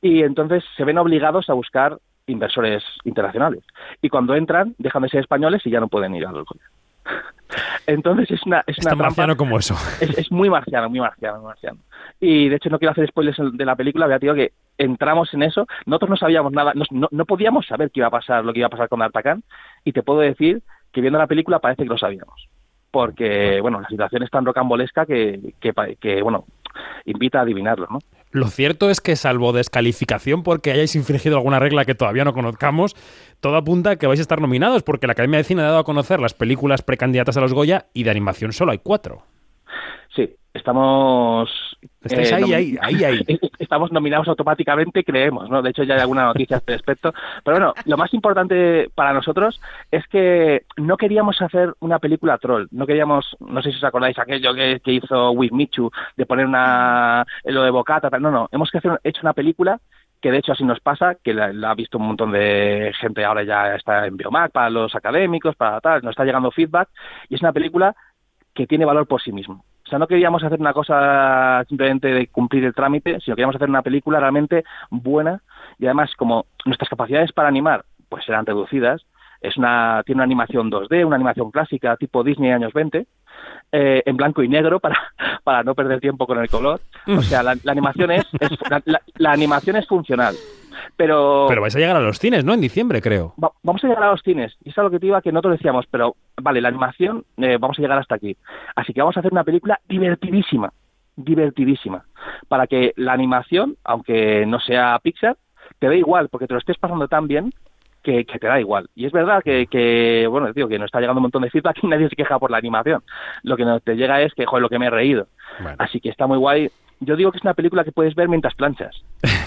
[SPEAKER 18] Y entonces se ven obligados a buscar inversores internacionales. Y cuando entran, dejan de ser españoles y ya no pueden ir a los Goya. <laughs> Entonces es una, es una
[SPEAKER 1] marciano como eso.
[SPEAKER 18] Es, es muy marciano, muy marciano, muy marciano. Y de hecho no quiero hacer spoilers de la película, te digo que entramos en eso, nosotros no sabíamos nada, no, no, no podíamos saber qué iba a pasar, lo que iba a pasar con D'Artagnan, y te puedo decir que viendo la película parece que lo sabíamos. Porque, bueno, la situación es tan rocambolesca que, que, que, bueno, invita a adivinarlo, ¿no?
[SPEAKER 1] Lo cierto es que, salvo descalificación porque hayáis infringido alguna regla que todavía no conozcamos, todo apunta a que vais a estar nominados, porque la Academia de Cine ha dado a conocer las películas precandidatas a los Goya y de animación solo hay cuatro.
[SPEAKER 18] Sí, estamos...
[SPEAKER 1] Estáis ahí, ahí, ahí, ahí. <laughs>
[SPEAKER 18] Estamos nominados automáticamente, creemos, ¿no? De hecho, ya hay alguna noticia al respecto. Pero bueno, lo más importante para nosotros es que no queríamos hacer una película troll. No queríamos, no sé si os acordáis, aquello que, que hizo With Michu, de poner una... lo de Bocata, tal. No, no, hemos que hacer, hecho una película que de hecho así nos pasa, que la, la ha visto un montón de gente, ahora ya está en Biomac, para los académicos, para tal, nos está llegando feedback, y es una película que tiene valor por sí mismo. O sea, no queríamos hacer una cosa simplemente de cumplir el trámite, sino queríamos hacer una película realmente buena y además como nuestras capacidades para animar pues eran reducidas, es una tiene una animación 2D, una animación clásica tipo Disney años 20, eh, en blanco y negro para, <laughs> para no perder tiempo con el color. O sea, la, la animación es, es- <laughs> la, animación es funcional. Pero,
[SPEAKER 1] Pero vais a llegar a los cines, ¿no? En diciembre, creo.
[SPEAKER 18] va- vamos a llegar a los cines. Y es lo que te iba que nosotros decíamos, pero vale, la animación, eh, vamos a llegar hasta aquí. Así que vamos a hacer una película divertidísima, divertidísima. Para que la animación, aunque no sea Pixar, te dé igual, porque te lo estés pasando tan bien que, que te da igual. Y es verdad que, que, bueno, digo que nos está llegando un montón de feedback y <laughs> nadie se queja por la animación. Lo que nos te llega es que, joder, lo que me he reído. Así que está muy guay. Yo digo que es una película que puedes ver mientras planchas,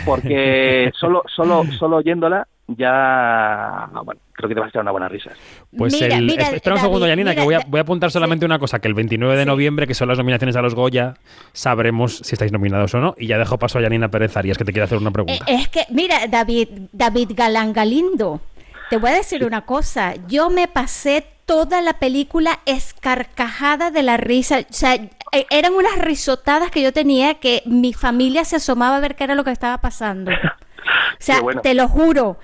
[SPEAKER 18] porque <laughs> solo, solo, solo oyéndola ya, bueno, creo que te vas a echar una buena risa.
[SPEAKER 1] Pues
[SPEAKER 7] Mira,
[SPEAKER 1] el,
[SPEAKER 7] mira,
[SPEAKER 1] espera un segundo, Yanina,
[SPEAKER 7] mira,
[SPEAKER 1] que voy a, voy a apuntar solamente una cosa, que el 29 de noviembre, que son las nominaciones a los Goya, sabremos si estáis nominados o no. Y ya dejo paso a Yanina Pérez Arias, que te quiere hacer una
[SPEAKER 7] Eh,
[SPEAKER 1] pregunta.
[SPEAKER 7] Es que, mira, David, David Galán Galindo, te voy a decir una cosa. Yo me pasé toda la película escarcajada de la risa. O sea, eh, eran unas risotadas que yo tenía que mi familia se asomaba a ver qué era lo que estaba pasando. <laughs> O sea,
[SPEAKER 19] bueno.
[SPEAKER 7] te lo juro.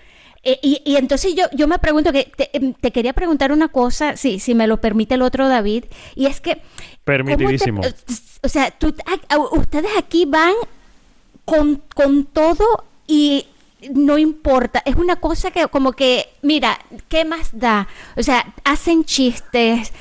[SPEAKER 7] Eh, y, y entonces yo, yo me pregunto que te, em, te quería preguntar una cosa, sí, si me lo permite el otro David, y es que
[SPEAKER 1] Permitidísimo.
[SPEAKER 7] ¿Cómo te- o sea, tú- a- ustedes aquí van con, con todo y no importa. Es una cosa que como que, mira, ¿qué más da? O sea, hacen chistes,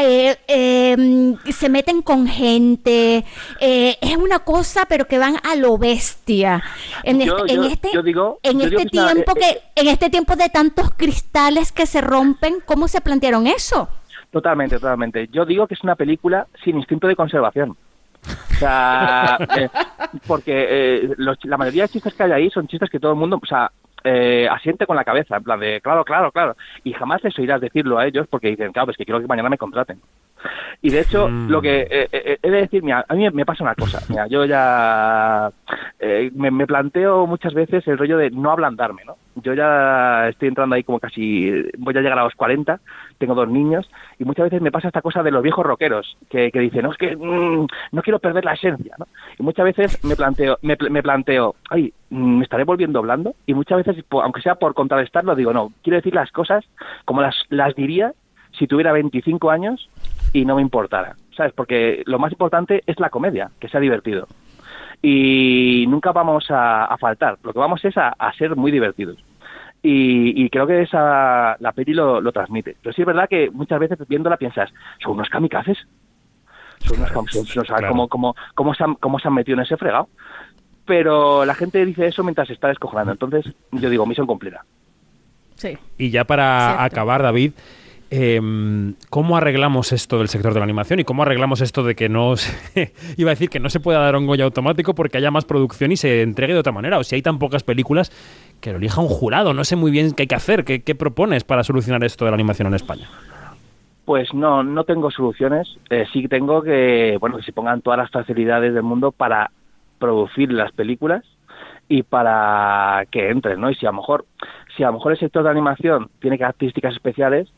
[SPEAKER 7] eh, eh, se meten con gente. eh, es una cosa, pero que van a lo bestia. En
[SPEAKER 18] Yo-
[SPEAKER 7] este, en
[SPEAKER 18] yo digo-
[SPEAKER 7] en
[SPEAKER 18] digo
[SPEAKER 7] tiempo que, en este tiempo de tantos cristales que se rompen, ¿cómo se plantearon eso?
[SPEAKER 18] Totalmente, totalmente. Yo digo que es una película sin instinto de conservación. O sea, <laughs> eh, porque eh, los- la mayoría de chistes que hay ahí son chistes que todo el mundo, o sea, eh, asiente con la cabeza, en plan de, claro, claro, claro. Y jamás les oirás decirlo a ellos porque dicen, claro, pues que quiero que mañana me contraten. Y de hecho,
[SPEAKER 1] Mm.
[SPEAKER 18] lo que eh, eh, he de decir, mira, a mí me pasa una cosa. Mira, yo ya eh, me, me planteo muchas veces el rollo de no ablandarme, ¿no? Yo ya estoy entrando ahí como casi, voy a llegar a los 40, tengo dos niños, y muchas veces me pasa esta cosa de los viejos rockeros, que, que dicen, no, es que mm, no quiero perder la esencia, ¿no? Y muchas veces me planteo, me, pl- me planteo, ay, mm, me estaré volviendo blando, y muchas veces, aunque sea por contrarrestarlo, digo, no, quiero decir las cosas como las, las diría si tuviera 25 años y no me importara, ¿sabes? Porque lo más importante es la comedia, que sea divertido. Y nunca vamos a, faltar, lo que vamos es a ser muy divertidos. Y, y creo que esa la peli lo, lo transmite. Pero sí es verdad que muchas veces viéndola piensas, son unos kamikazes. Son unos kamikazes, no sabes
[SPEAKER 1] Claro.
[SPEAKER 18] cómo, cómo, cómo, se han, cómo se han metido en ese fregado. Pero la gente dice eso mientras se está descojonando. Entonces, yo digo, misión cumplida.
[SPEAKER 19] Sí.
[SPEAKER 1] Y ya para acabar, David, eh, ¿cómo arreglamos esto del sector de la animación y cómo arreglamos esto de que no se, <laughs> iba a decir que no se pueda dar un Goya automático porque haya más producción y se entregue de otra manera? O si hay tan pocas películas que lo elija un jurado, no sé muy bien qué hay que hacer, qué, qué propones para solucionar esto de la animación en España.
[SPEAKER 18] Pues no, no tengo soluciones. Eh, sí tengo que, bueno, que se pongan todas las facilidades del mundo para producir las películas y para que entren, ¿no? Y si a lo mejor, si a lo mejor el sector de animación tiene características especiales,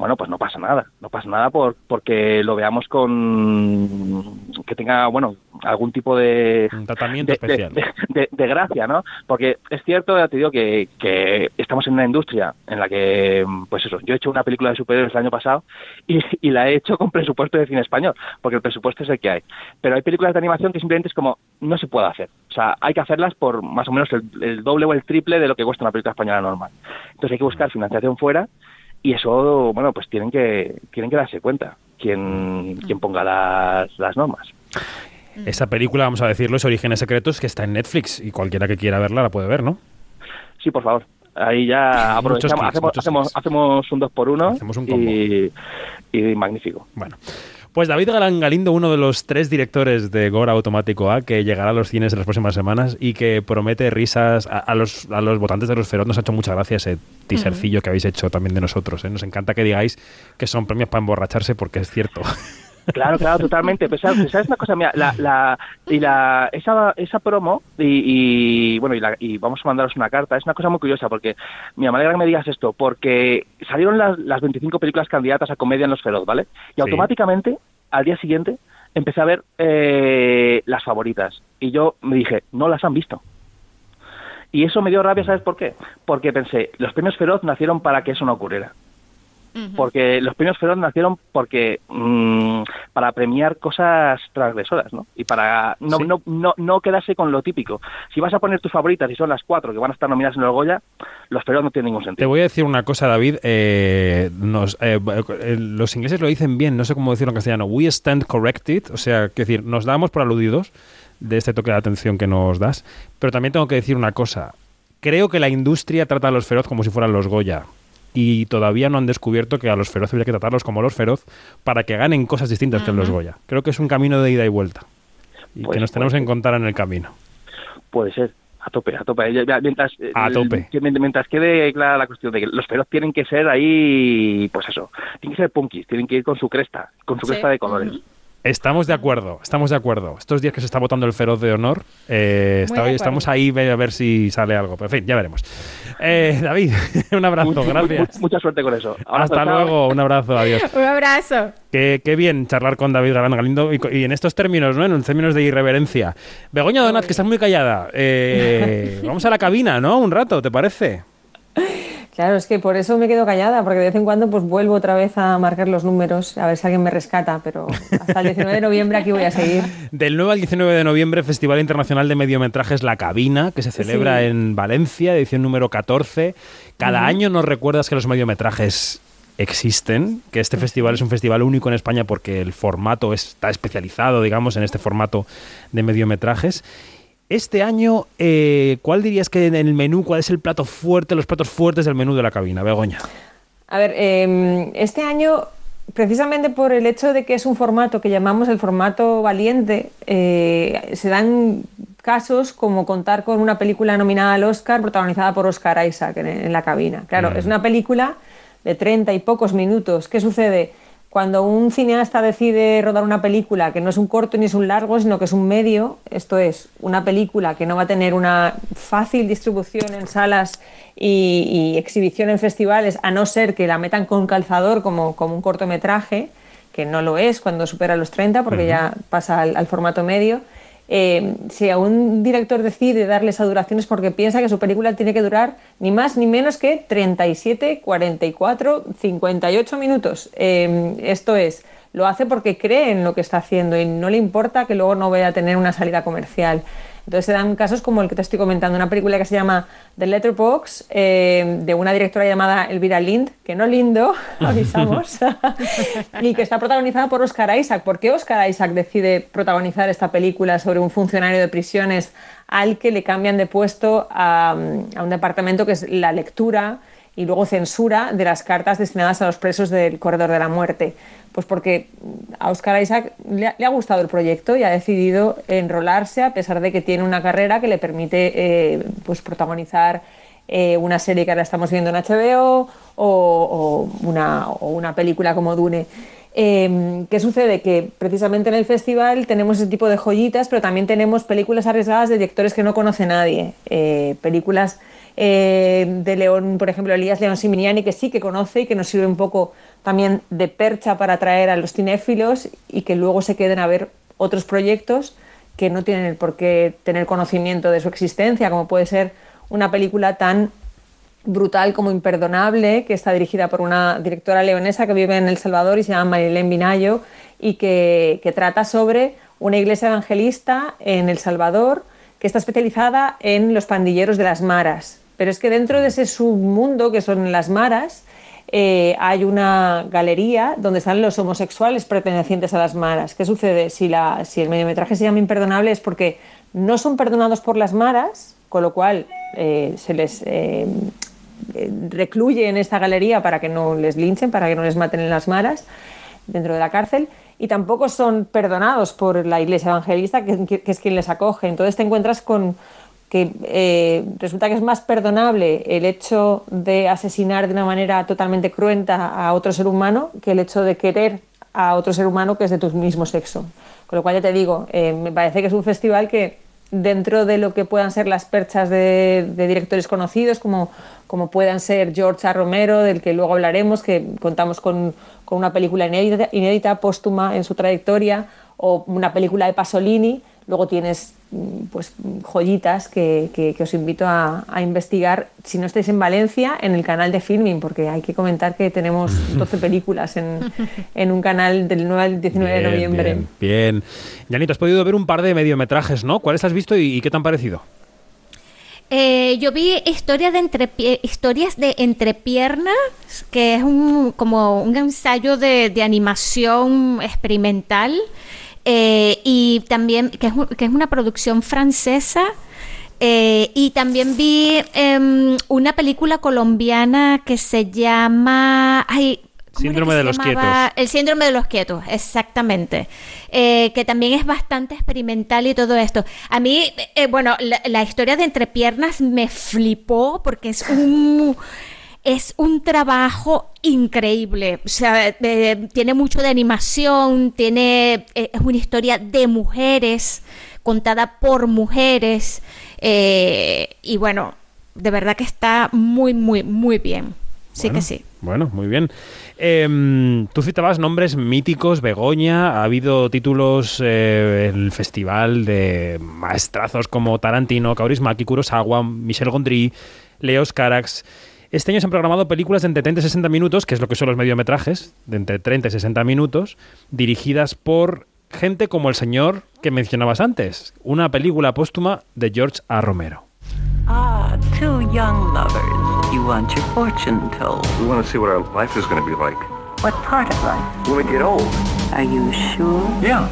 [SPEAKER 18] bueno, pues no pasa nada, no pasa nada por, porque lo veamos con que tenga, bueno, algún tipo de
[SPEAKER 1] Un tratamiento
[SPEAKER 18] de,
[SPEAKER 1] especial.
[SPEAKER 18] de- de- de gracia, ¿no? Porque es cierto, ya te digo, que, que estamos en una industria en la que, pues eso, yo he hecho una película de superhéroes el año pasado y, y la he hecho con presupuesto de cine español, porque el presupuesto es el que hay. Pero hay películas de animación que simplemente es como, no se puede hacer. O sea, hay que hacerlas por más o menos el, el doble o el triple de lo que cuesta una película española normal. Entonces hay que buscar financiación fuera y eso, bueno, pues tienen que, tienen que darse cuenta quien, quien ponga las, las normas.
[SPEAKER 1] Esa película, vamos a decirlo, es Orígenes Secretos, que está en Netflix y cualquiera que quiera verla la puede ver, ¿no?
[SPEAKER 18] Sí, por favor. Ahí ya
[SPEAKER 1] Muchos
[SPEAKER 18] aprovechamos,
[SPEAKER 1] clics,
[SPEAKER 18] hacemos, hacemos, hacemos un dos por uno
[SPEAKER 1] Hacemos un combo.
[SPEAKER 18] y, y magnífico.
[SPEAKER 1] Bueno. Pues David Galán Galindo, uno de los tres directores de Gora Automático A, que llegará a los cines en las próximas semanas y que promete risas a, a los, a los votantes de los Feroz. Nos ha hecho muchas gracias ese teasercillo que habéis hecho también de nosotros. ¿eh? Nos encanta que digáis que son premios para emborracharse porque es cierto. <laughs>
[SPEAKER 18] Claro, claro, totalmente. Pero sabes, ¿sabes una cosa, mira, la, la, y la, esa, esa promo, y, y, bueno, y, la- y vamos a mandaros una carta, es una cosa muy curiosa, porque, mira, me alegra que me digas esto, porque salieron las, las 25 películas candidatas a comedia en Los Feroz, ¿vale? Y
[SPEAKER 1] Sí.
[SPEAKER 18] automáticamente, al día siguiente, empecé a ver eh, las favoritas. Y yo me dije, no las han visto. Y eso me dio rabia, ¿sabes por qué? Porque pensé, los premios Feroz nacieron para que eso no ocurriera. Porque los premios Feroz nacieron porque mm, para premiar cosas transgresoras, ¿no? Y para no,
[SPEAKER 1] Sí.
[SPEAKER 18] no, no, no quedarse con lo típico. Si vas a poner tus favoritas y son las cuatro que van a estar nominadas en el Goya, los Feroz no tienen ningún
[SPEAKER 1] Te
[SPEAKER 18] sentido.
[SPEAKER 1] voy a decir una cosa, David. eh, nos, eh, eh, los ingleses lo dicen bien, no sé cómo decirlo en castellano. We stand corrected, o sea, que decir, nos damos por aludidos de este toque de atención que nos das. Pero también tengo que decir una cosa. Creo que la industria trata a los feroz como si fueran los Goya. Y todavía no han descubierto que a los feroz habría que tratarlos como los feroz para que ganen cosas distintas que los Goya. Creo que es un camino de ida y vuelta. Y
[SPEAKER 18] Pues
[SPEAKER 1] que nos tenemos que encontrar en el camino.
[SPEAKER 18] Puede ser. A tope, a tope. Mientras, eh,
[SPEAKER 1] A tope.
[SPEAKER 18] mientras quede clara la cuestión de que los feroz tienen que ser ahí, pues eso, tienen que ser punkis, tienen que ir con su cresta, con su
[SPEAKER 19] Sí.
[SPEAKER 18] cresta de colores.
[SPEAKER 1] Estamos de acuerdo, estamos de acuerdo. Estos días que se está votando el feroz de honor, eh, está-
[SPEAKER 19] de
[SPEAKER 1] estamos ahí a ver si sale algo. Pero en fin, ya veremos. Eh, David, <laughs> un abrazo,
[SPEAKER 18] Mucha-
[SPEAKER 1] gracias.
[SPEAKER 18] Mucha suerte con eso. Abrazo,
[SPEAKER 1] Hasta
[SPEAKER 18] chao.
[SPEAKER 1] luego, un abrazo, adiós. <laughs>
[SPEAKER 19] Un abrazo.
[SPEAKER 1] Qué, qué bien charlar con David Galán Galindo y en estos términos, ¿no? En términos de irreverencia. Begoña Donat, que estás muy callada. eh, <laughs> vamos a la cabina, ¿no? Un rato, ¿te parece?
[SPEAKER 6] Claro, es que por eso me quedo callada, porque de vez en cuando pues vuelvo otra vez a marcar los números, a ver si alguien me rescata, pero hasta el 19 de noviembre aquí voy a seguir. <laughs>
[SPEAKER 1] Del 9 al 19 de noviembre, Festival Internacional de Mediometrajes La Cabina, que se celebra
[SPEAKER 6] Sí.
[SPEAKER 1] en Valencia, edición número 14. Cada año nos recuerdas que los mediometrajes existen, que este festival es un festival único en España porque el formato está especializado, digamos, en este formato de mediometrajes. Este año, eh, ¿cuál dirías que en el menú, cuál es el plato fuerte, los platos fuertes del menú de la cabina, Begoña?
[SPEAKER 6] A ver, eh, este año, precisamente por el hecho de que es un formato que llamamos el formato valiente, eh, se dan casos como contar con una película nominada al Oscar protagonizada por Oscar Isaac en, en la cabina. Claro,
[SPEAKER 20] Mm.
[SPEAKER 6] es una película de treinta y pocos minutos. ¿Qué sucede? Cuando un cineasta decide rodar una película que no es un corto ni es un largo, sino que es un medio, esto es, una película que no va a tener una fácil distribución en salas y, y exhibición en festivales, a no ser que la metan con calzador como, como un cortometraje, que no lo es cuando supera los 30, porque ya pasa al, al formato medio. Eh, si a un director decide darle esa duración es porque piensa que su película tiene que durar ni más ni menos que 37, 44, 58 minutos. Eh, esto es, lo hace porque cree en lo que está haciendo y no le importa que luego no vaya a tener una salida comercial. Entonces se dan casos como el que te estoy comentando, una película que se llama The Letterbox, eh, de una directora llamada Elvira Lind, que no lindo, <laughs> avisamos, <laughs> y que está protagonizada por Oscar Isaac. ¿Por qué Oscar Isaac decide protagonizar esta película sobre un funcionario de prisiones al que le cambian de puesto a, a un departamento que es la lectura y luego censura de las cartas destinadas a los presos del corredor de la muerte? Pues porque a Oscar Isaac le ha, gustado el proyecto y ha decidido enrolarse a pesar de que tiene una carrera que le permite eh, pues protagonizar eh, una serie que ahora estamos viendo en HBO o, una, una, película como Dune. Eh, ¿Qué sucede? Que precisamente en el festival tenemos ese tipo de joyitas, pero también tenemos películas arriesgadas de directores que no conoce nadie. Eh, películas de León, por ejemplo, Elías León Siminiani, que sí que conoce y que nos sirve un poco también de percha para atraer a los cinéfilos y que luego se queden a ver otros proyectos que no tienen por qué tener conocimiento de su existencia, como puede ser una película tan brutal como Imperdonable, que está dirigida por una directora leonesa que vive en El Salvador y se llama Marilén Binayo y que, que trata sobre una iglesia evangelista en El Salvador que está especializada en los pandilleros de las maras. Pero es que dentro de ese submundo que son las maras, eh, hay una galería donde están los homosexuales pertenecientes a las maras. ¿Qué sucede? Si, el mediometraje se llama Imperdonable es porque no son perdonados por las maras, con lo cual eh, se les eh, recluye en esta galería para que no les linchen, para que no les maten en las maras dentro de la cárcel y tampoco son perdonados por la iglesia evangelista, que es quien les acoge. Entonces te encuentras con que eh, resulta que es más perdonable el hecho de asesinar de una manera totalmente cruenta a otro ser humano que el hecho de querer a otro ser humano que es de tu mismo sexo. Con lo cual ya te digo, eh, me parece que es un festival que dentro de lo que puedan ser las perchas de, de directores conocidos, como, como, puedan ser George A. Romero, del que luego hablaremos, que contamos con, con una película inédita, inédita, póstuma en su trayectoria, o una película de Pasolini, luego tienes pues joyitas que, que, que os invito a, a, investigar si no estáis en Valencia en el canal de Filming porque hay que comentar que tenemos <laughs> 12 películas en, en un canal del 9 al 19
[SPEAKER 1] bien,
[SPEAKER 6] de noviembre
[SPEAKER 1] bien, bien. Janito, has podido ver un par de mediometrajes, ¿no? ¿Cuáles has visto y, y qué te han parecido?
[SPEAKER 7] Eh, yo vi historia de entrepie historias de entrepiernas, que es un, como un ensayo de, de animación experimental. Eh, y también que es, que es, una producción francesa. Eh, y también vi eh, una película colombiana que se llama. Ay,
[SPEAKER 1] Síndrome de los quietos.
[SPEAKER 7] El síndrome de los quietos, exactamente. Eh, que también es bastante experimental y todo esto. A mí, eh, bueno, la, la, historia de Entrepiernas me flipó porque es un. Es un trabajo increíble. O sea, eh, tiene mucho de animación, tiene. es una historia de mujeres, contada por mujeres. y bueno, de verdad que está muy, muy, muy bien. Sí
[SPEAKER 1] bueno,
[SPEAKER 7] que sí.
[SPEAKER 1] Bueno, muy bien. Eh, tú citabas nombres míticos, Begoña, ha habido títulos eh, en el festival de maestrazos como Tarantino, Kaurismäki, Kurosawa, Michel Gondry, Leos Carax. Este año se han programado películas de entre 30 y 60 minutos, que es lo que son los mediometrajes, de entre 30 y 60 minutos, dirigidas por gente como el señor que mencionabas antes, una película póstuma de George A. Romero.
[SPEAKER 20] Ah, two young lovers. You want your fortune told.
[SPEAKER 8] We want to see what our life is going to be like.
[SPEAKER 20] What part of life?
[SPEAKER 8] When we get old.
[SPEAKER 20] Are you sure?
[SPEAKER 8] Yeah.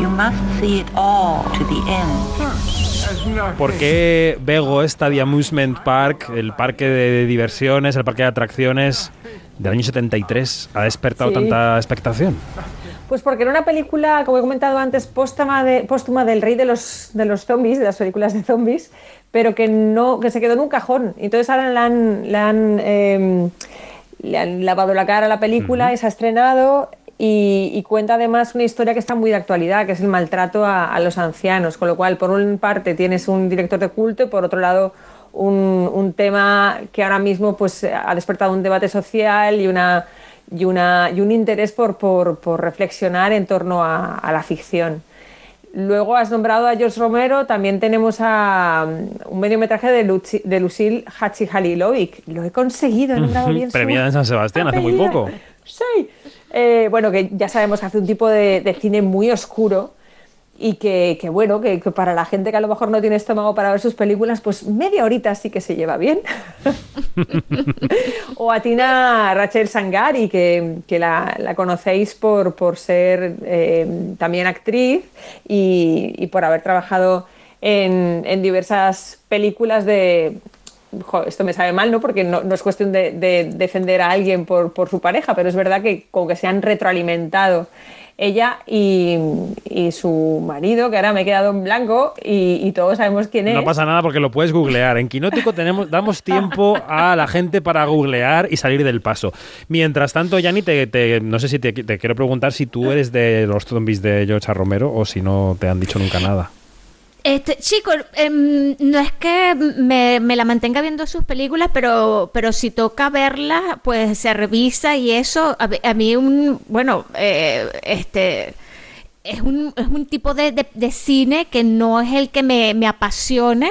[SPEAKER 20] You must see it all to the end.
[SPEAKER 1] ¿Por qué Bego Study Amusement Park, el parque de diversiones, el parque de atracciones del año 73, ha despertado sí. tanta expectación?
[SPEAKER 6] Pues porque era una película, como he comentado antes, póstuma, de, póstuma del rey de los, de los zombies, de las películas de zombies, pero que, no, que se quedó en un cajón. Entonces ahora la han, la han, eh, le han lavado la cara a la película y se ha estrenado y, y cuenta además una historia que está muy de actualidad, que es el maltrato a, a los ancianos, con lo cual por una parte tienes un director de culto y por otro lado un, un tema que ahora mismo pues, ha despertado un debate social y, una, y, una, y un interés por, por, por reflexionar en torno a, a la ficción. Luego has nombrado a George Romero, también tenemos a um, un mediometraje de, Luci- de Lucille Hachihalilovic. Lo he conseguido, he nombrado bien
[SPEAKER 1] Premiada en San Sebastián hace muy poco.
[SPEAKER 6] Sí. Eh, bueno, que ya sabemos que hace un tipo de, de cine muy oscuro y que, que bueno, que, que para la gente que a lo mejor no tiene estómago para ver sus películas, pues media horita sí que se lleva bien. <laughs> o a Tina Rachel Sangari, que, que la, la conocéis por, por ser eh, también actriz y, y por haber trabajado en, en diversas películas de... Jo, esto me sabe mal, ¿no? Porque no, no es cuestión de, de defender a alguien por, por su pareja, pero es verdad que como que se han retroalimentado ella y, y su marido, que ahora me he quedado en blanco y, y todos sabemos quién es.
[SPEAKER 1] No pasa nada porque lo puedes googlear. En Quinótico tenemos, damos tiempo a la gente para googlear y salir del paso. Mientras tanto, Yanni, te, te- no sé si te, te quiero preguntar si tú eres de los zombies de George. Romero o si no te han dicho nunca nada.
[SPEAKER 7] Este, chico, em, no es que me, me la mantenga viendo sus películas, pero, pero si toca verlas, pues se revisa y eso. A, mí, bueno, eh, este. Es un, es un tipo de, de- de cine que no es el que me, me apasione,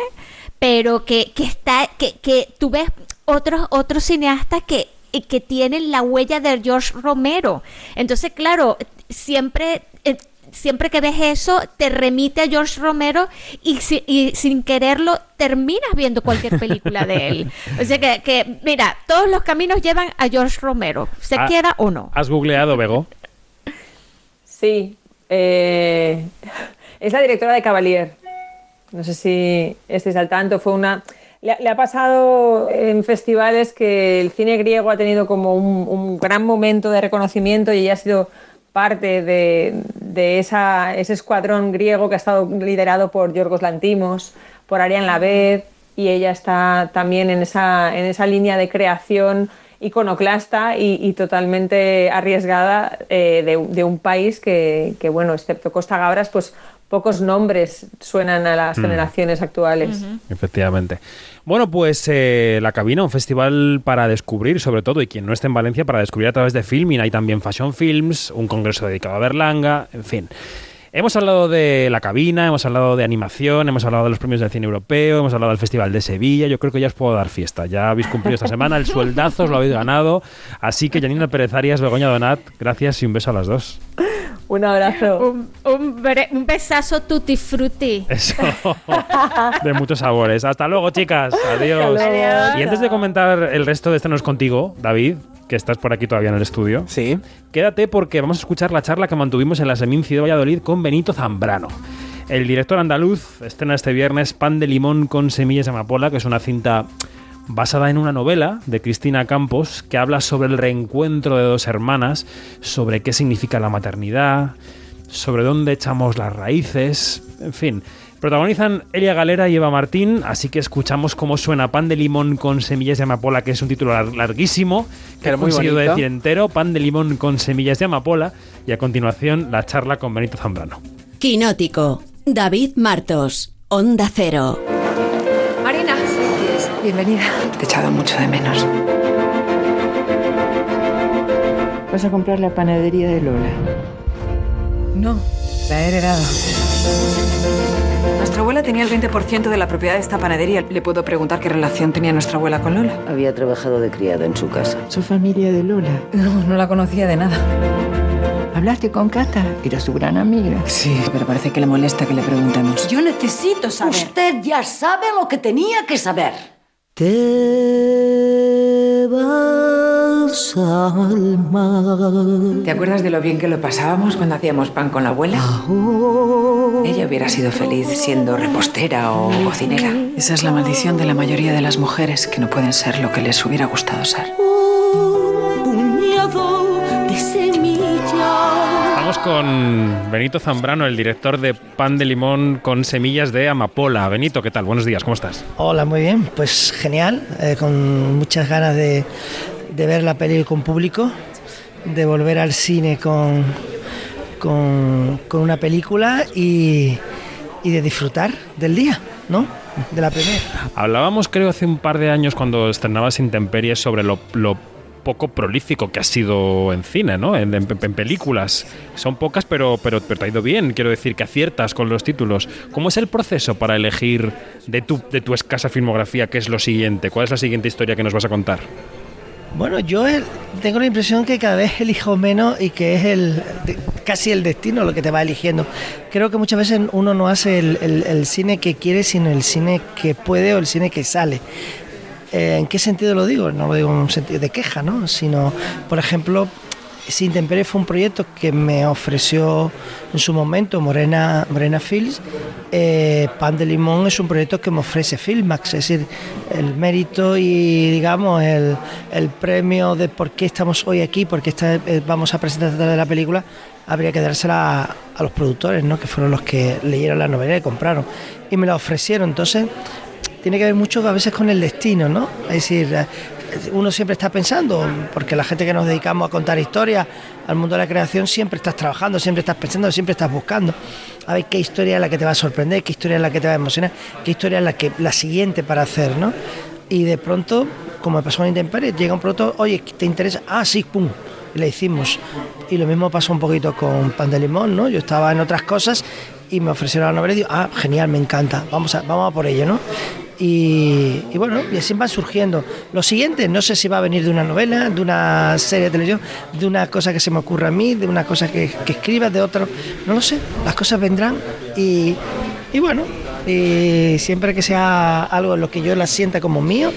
[SPEAKER 7] pero que, que está, que, que tú ves otros, otros cineastas que, que tienen la huella de George Romero. Entonces, claro, siempre, eh, siempre que ves eso, te remite a George Romero y, si- y sin quererlo terminas viendo cualquier película de él. <laughs> O sea que, que, mira, todos los caminos llevan a George Romero, se
[SPEAKER 1] Ah,
[SPEAKER 7] quiera o no.
[SPEAKER 1] ¿Has googleado, Bego?
[SPEAKER 6] Sí, eh, <laughs> es la directora de Cavalier. No sé si estáis al tanto. Fue una. Le, le ha pasado en festivales que el cine griego ha tenido como un, un gran momento de reconocimiento y ella ha sido parte de, esa, ese escuadrón griego que ha estado liderado por Yorgos Lantimos, por Ariane Laved, y ella está también en esa, en esa línea de creación iconoclasta y, totalmente arriesgada eh, de, de un país que, que, bueno, excepto Costa Gabras, pues pocos nombres suenan a las
[SPEAKER 1] Mm.
[SPEAKER 6] generaciones actuales.
[SPEAKER 1] Efectivamente. Bueno, pues eh, La Cabina, un festival para descubrir, sobre todo, y quien no esté en Valencia, para descubrir a través de filming. Hay también Fashion Films, un congreso dedicado a Berlanga, en fin. Hemos hablado de La Cabina, hemos hablado de animación, hemos hablado de los premios del cine europeo, hemos hablado del Festival de Sevilla. Yo creo que ya os puedo dar fiesta. Ya habéis cumplido esta semana, el sueldazo os lo habéis ganado. Así que Janina Pérez Arias, Begoña Donat, gracias y un beso a las dos.
[SPEAKER 6] Un abrazo. <laughs>
[SPEAKER 7] Un, un, besazo tutti frutti.
[SPEAKER 1] Eso. <laughs> de muchos sabores. Hasta luego, chicas. Adiós.
[SPEAKER 7] Luego.
[SPEAKER 1] Y antes de comentar el resto de este no es contigo, David, que estás por aquí todavía en el estudio.
[SPEAKER 14] Sí.
[SPEAKER 1] Quédate porque vamos a escuchar la charla que mantuvimos en la Seminci de Valladolid con Benito Zambrano. El director andaluz estrena este viernes Pan de limón con semillas de amapola, que es una cinta basada en una novela de Cristina Campos que habla sobre el reencuentro de dos hermanas, sobre qué significa la maternidad, sobre dónde echamos las raíces, en fin. Protagonizan Elia Galera y Eva Martín, así que escuchamos cómo suena Pan de limón con semillas de amapola, que es un título lar- larguísimo, que
[SPEAKER 14] Pero
[SPEAKER 1] he
[SPEAKER 14] muy
[SPEAKER 1] conseguido
[SPEAKER 14] bonito.
[SPEAKER 1] decir entero, Pan de limón con semillas de amapola, y a continuación la charla con Benito Zambrano.
[SPEAKER 2] Quinótico. David Martos. Onda Cero.
[SPEAKER 21] Bienvenida. Te he echado mucho de menos.
[SPEAKER 22] Vas a comprar la panadería de Lola.
[SPEAKER 21] No, la he heredado. Nuestra abuela tenía el 20% de la propiedad de esta panadería. ¿Le puedo preguntar qué relación tenía nuestra abuela con Lola?
[SPEAKER 22] Había trabajado de criada en su casa. ¿Su familia de Lola?
[SPEAKER 21] No, no la conocía de nada.
[SPEAKER 22] ¿Hablaste con Cata? Era su gran amiga.
[SPEAKER 21] Sí, pero parece que le molesta que le preguntemos.
[SPEAKER 23] Yo necesito saber. Usted ya sabe lo que tenía que saber.
[SPEAKER 22] Te vas al mar.
[SPEAKER 21] ¿Te acuerdas de lo bien que lo pasábamos cuando hacíamos pan con la abuela? Ella hubiera sido feliz siendo repostera o cocinera. Esa es la maldición de la mayoría de las mujeres que no pueden ser lo que les hubiera gustado ser.
[SPEAKER 23] Puñado de.
[SPEAKER 1] Estamos con Benito Zambrano, el director de Pan de limón con semillas de amapola. Benito, ¿qué tal? Buenos días, ¿cómo estás?
[SPEAKER 24] Hola, muy bien. Pues genial, eh, con muchas ganas de,
[SPEAKER 25] de ver la peli con público, de volver al cine con, con, con una película y, y de disfrutar del día, ¿no? De la primera.
[SPEAKER 1] Hablábamos, creo, hace un par de años cuando estrenabas Intemperies sobre lo, lo poco prolífico que has sido en cine, ¿no? En, en- en películas. Son pocas, pero, pero, pero te ha ido bien. Quiero decir que aciertas con los títulos. ¿Cómo es el proceso para elegir de tu, de tu escasa filmografía qué es lo siguiente? ¿Cuál es la siguiente historia que nos vas a contar?
[SPEAKER 25] Bueno, yo eh, tengo la impresión que cada vez elijo menos y que es el casi el destino lo que te va eligiendo. Creo que muchas veces uno no hace el, el- el cine que quiere, sino el cine que puede o el cine que sale. Eh, ¿En qué sentido lo digo? No lo digo en un sentido de queja, ¿no? Sino, por ejemplo, Sin Temperie fue un proyecto que me ofreció en su momento Morena, Morena Films. Eh, Pan de Limón es un proyecto que me ofrece Filmax, es decir, el mérito y, digamos, el, el premio de por qué estamos hoy aquí, por qué está- eh, vamos a presentar de la película, habría que dársela a, a los productores, ¿no? que fueron los que leyeron la novela y compraron. Y me la ofrecieron. Entonces, tiene que ver mucho a veces con el destino, ¿no? Es decir, eh, uno siempre está pensando, porque la gente que nos dedicamos a contar historias, al mundo de la creación, siempre estás trabajando, siempre estás pensando, siempre estás buscando. A ver qué historia es la que te va a sorprender, qué historia es la que te va a emocionar, qué historia es la, que, la siguiente para hacer, ¿no? Y de pronto, como me pasó en Intemperie, llega un producto, oye, ¿te interesa? Ah, sí, pum, y la hicimos. Y lo mismo pasó un poquito con Pan de Limón, ¿no? Yo estaba en otras cosas y me ofrecieron la novela y digo, ah, genial, me encanta, vamos a, vamos a por ello, ¿no? Y, bueno, y así van surgiendo. Lo siguiente, no sé si va a venir de una novela, de una serie de televisión, de una cosa que se me ocurra a mí, de una cosa que, que escriba, de otro, no lo sé, las cosas vendrán y, y bueno, siempre que sea algo en lo que yo la sienta como mío,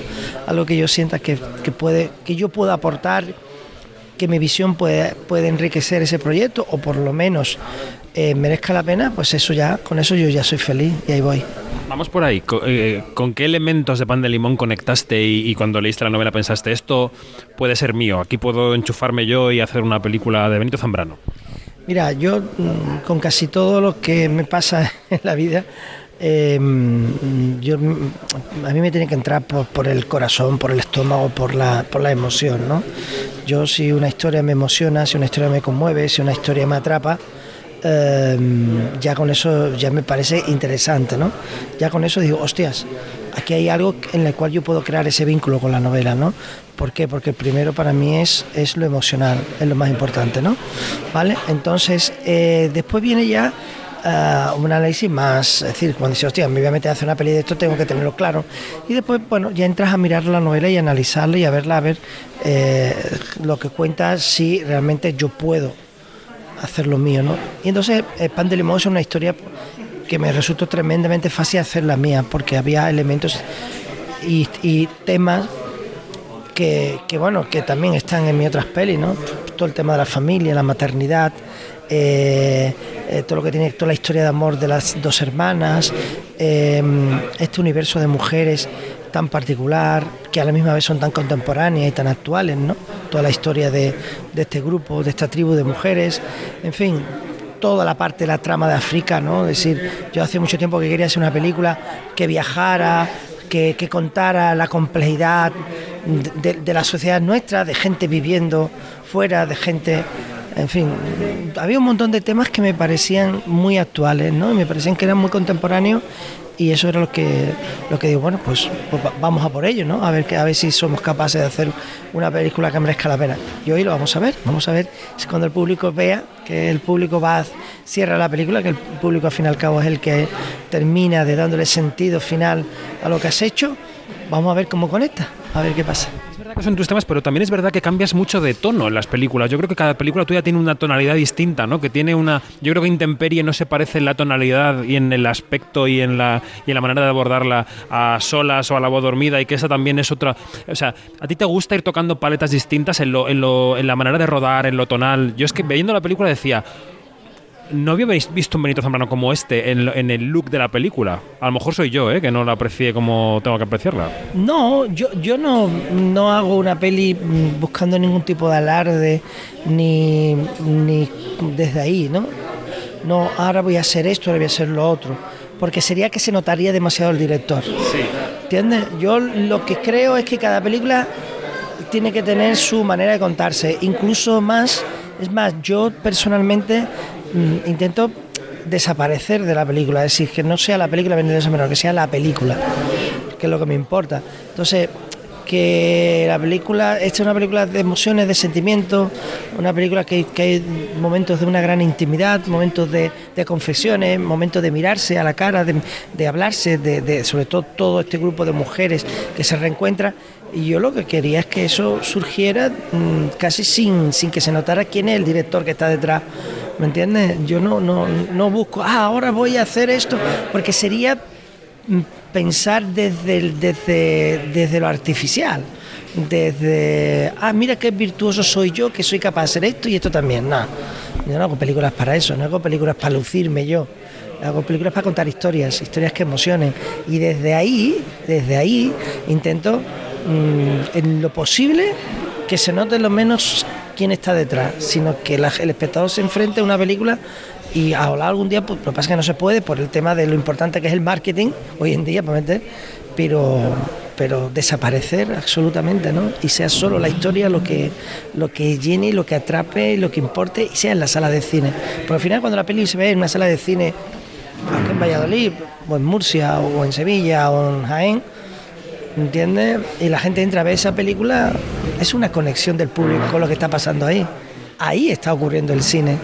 [SPEAKER 25] algo que yo sienta que, que puede, que yo pueda aportar que mi visión puede, puede enriquecer ese proyecto o por lo menos eh, merezca la pena, pues eso ya, con eso yo ya soy feliz y ahí voy.
[SPEAKER 1] Vamos por ahí. Co- eh, ¿Con qué elementos de pan de limón conectaste y, y cuando leíste la novela pensaste esto puede ser mío? Aquí puedo enchufarme yo y hacer una película de Benito Zambrano.
[SPEAKER 25] Mira, yo mm, con casi todo lo que me pasa <laughs> en la vida, eh, yo, mm, a mí me tiene que entrar por, por el corazón, por el estómago, por la, por la emoción, ¿no? Yo si una historia me emociona, si una historia me conmueve, si una historia me atrapa, eh, ya con eso ya me parece interesante, ¿no? Ya con eso digo, hostias, aquí hay algo en el cual yo puedo crear ese vínculo con la novela, ¿no? ¿Por qué? Porque primero para mí es, es lo emocional, es lo más importante, ¿no? ¿Vale? Entonces, eh, después viene ya ah, un análisis más, es decir, cuando dices, hostia, me voy a meter a hacer una peli de esto, tengo que tenerlo claro. Y después, bueno, ya entras a mirar la novela y analizarla y a verla, a ver eh, lo que cuenta, si realmente yo puedo hacer lo mío, ¿no? Y entonces eh, Pan de Limón es una historia que me resultó tremendamente fácil hacer la mía, porque había elementos y, y temas que, que, bueno, que también están en mis otras pelis, ¿no? Todo el tema de la familia, la maternidad, eh, eh, todo lo que tiene, toda la historia de amor de las dos hermanas, este universo de mujeres tan particular, que a la misma vez son tan contemporáneas y tan actuales, ¿no? Toda la historia de, de este grupo, de esta tribu de mujeres, en fin, toda la parte de la trama de África, ¿no? Es decir, yo hace mucho tiempo que quería hacer una película que viajara, que, contara la complejidad de, de, la sociedad nuestra, de gente viviendo fuera, de gente, en fin, había un montón de temas que me parecían muy actuales, ¿no? Y me parecían que eran muy contemporáneos y eso era lo que lo que digo bueno pues, pues, vamos a por ello no a ver que a ver si somos capaces de hacer una película que merezca la pena. Y hoy lo vamos a ver vamos a ver si cuando el público vea que el público va a, cierra la película que el público al fin y al cabo es el que termina de dándole sentido final a lo que has hecho vamos a ver cómo conecta a ver qué pasa
[SPEAKER 1] es verdad que son tus temas, pero también es verdad que cambias mucho de tono en las películas. Yo creo que cada película tuya tiene una tonalidad distinta, ¿no? Que tiene una. Yo creo que Intemperie no se parece en la tonalidad y en el aspecto y en la y en la manera de abordarla a solas o a la voz dormida y que esa también es otra. O sea, a ti te gusta ir tocando paletas distintas en lo, en lo en la manera de rodar, en lo tonal. Yo es que viendo la película decía no había visto un Benito Zambrano como este en, en, el look de la película. A lo mejor soy yo, ¿eh? que no la aprecié como tengo que apreciarla.
[SPEAKER 25] No, yo, yo no, no hago una peli buscando ningún tipo de alarde, ni, ni desde ahí, ¿no? No, ahora voy a hacer esto, ahora voy a hacer lo otro. Porque sería que se notaría demasiado el director.
[SPEAKER 1] Sí.
[SPEAKER 25] ¿Entiendes? Yo lo que creo es que cada película tiene que tener su manera de contarse, incluso más, es más, yo personalmente mm, intento desaparecer de la película, es decir, que no sea la película venenosa menor, que sea la película, que es lo que me importa. Entonces, que la película, esta es una película de emociones, de sentimientos, una película que, que hay momentos de una gran intimidad, momentos de, de confesiones, momentos de mirarse a la cara, de, de hablarse, de, de- sobre todo todo este grupo de mujeres que se reencuentra. Y yo lo que quería es que eso surgiera mm, casi sin, sin que se notara quién es el director que está detrás. ¿Me entiendes? Yo no, no, no busco, ah, ahora voy a hacer esto, porque sería mm, pensar desde, desde, desde lo artificial, desde, ah, mira qué virtuoso soy yo, que soy capaz de hacer esto y esto también. No, yo no hago películas para eso, no hago películas para lucirme yo, hago películas para contar historias, historias que emocionen. Y desde ahí, desde ahí, intento, mm, en lo posible, que se note lo menos quién está detrás, sino que el espectador se enfrente a una película y a hablar algún día, pues, lo que pasa es que no se puede por el tema de lo importante que es el marketing hoy en día, para meter, pero, pero desaparecer absolutamente, ¿no? Y sea solo la historia lo que, lo que llene, lo que atrape, lo que importe, y sea en la sala de cine. Porque al final cuando la peli se ve en una sala de cine, aquí en Valladolid, o en Murcia, o en Sevilla, o en Jaén, ¿entiendes? Y la gente entra a ver esa película, es una conexión del público con lo que está pasando ahí. Ahí está ocurriendo el cine.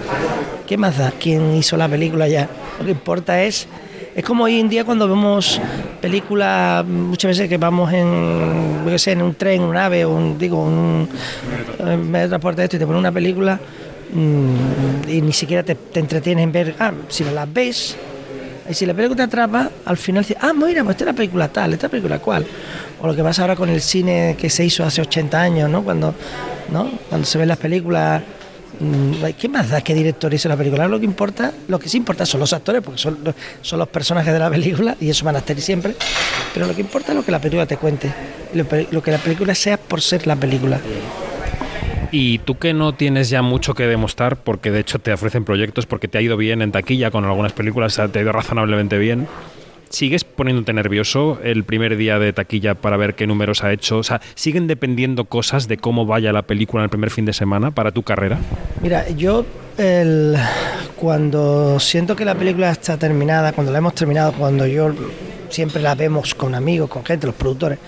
[SPEAKER 25] ¿Qué más da? ¿Quién hizo la película ya? Lo que importa es... Es como hoy en día cuando vemos películas, muchas veces que vamos en, yo sé, en un tren, un ave, un, digo, un eh, medio de transporte de esto y te ponen una película mm, y ni siquiera te, te entretienes en ver, ah, si no las ves, y si la película te atrapa, al final dices, ah, mira, pues esta es la película tal, esta película cual. O lo que pasa ahora con el cine que se hizo hace 80 años, ¿no? Cuando, ¿no? Cuando se ven las películas, mm, ¿qué más da qué director hizo la película? Lo que importa, lo que sí importa son los actores, porque son, son los personajes de la película, y eso van a estar siempre. Pero lo que importa es lo que la película te cuente, lo que la película sea por ser la película.
[SPEAKER 1] Y tú que no tienes ya mucho que demostrar, porque de hecho te ofrecen proyectos, porque te ha ido bien en taquilla con algunas películas, te ha ido razonablemente bien. ¿Sigues poniéndote nervioso el primer día de taquilla para ver qué números ha hecho? O sea, ¿siguen dependiendo cosas de cómo vaya la película en el primer fin de semana para tu carrera?
[SPEAKER 25] Mira, yo cuando siento que la película está terminada, cuando la hemos terminado, cuando yo siempre la vemos con amigos, con gente, los productores,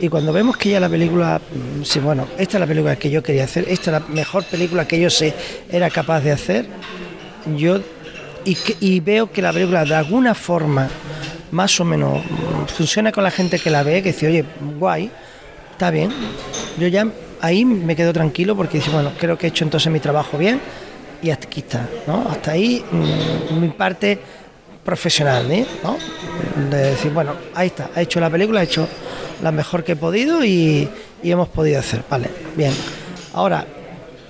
[SPEAKER 25] y cuando vemos que ya la película, mm, sí, bueno, esta es la película que yo quería hacer, esta es la mejor película que yo sé era capaz de hacer, yo y, y veo que la película de alguna forma más o menos mm, funciona con la gente que la ve, que dice, oye, guay, está bien. Yo ya ahí me quedo tranquilo porque dice, bueno, creo que he hecho entonces mi trabajo bien y aquí está. Hasta ahí mm, mi parte profesional. ¿no? De decir, bueno, ahí está, ha hecho la película, ha hecho la mejor que he podido y, y hemos podido hacer, vale, bien. Ahora,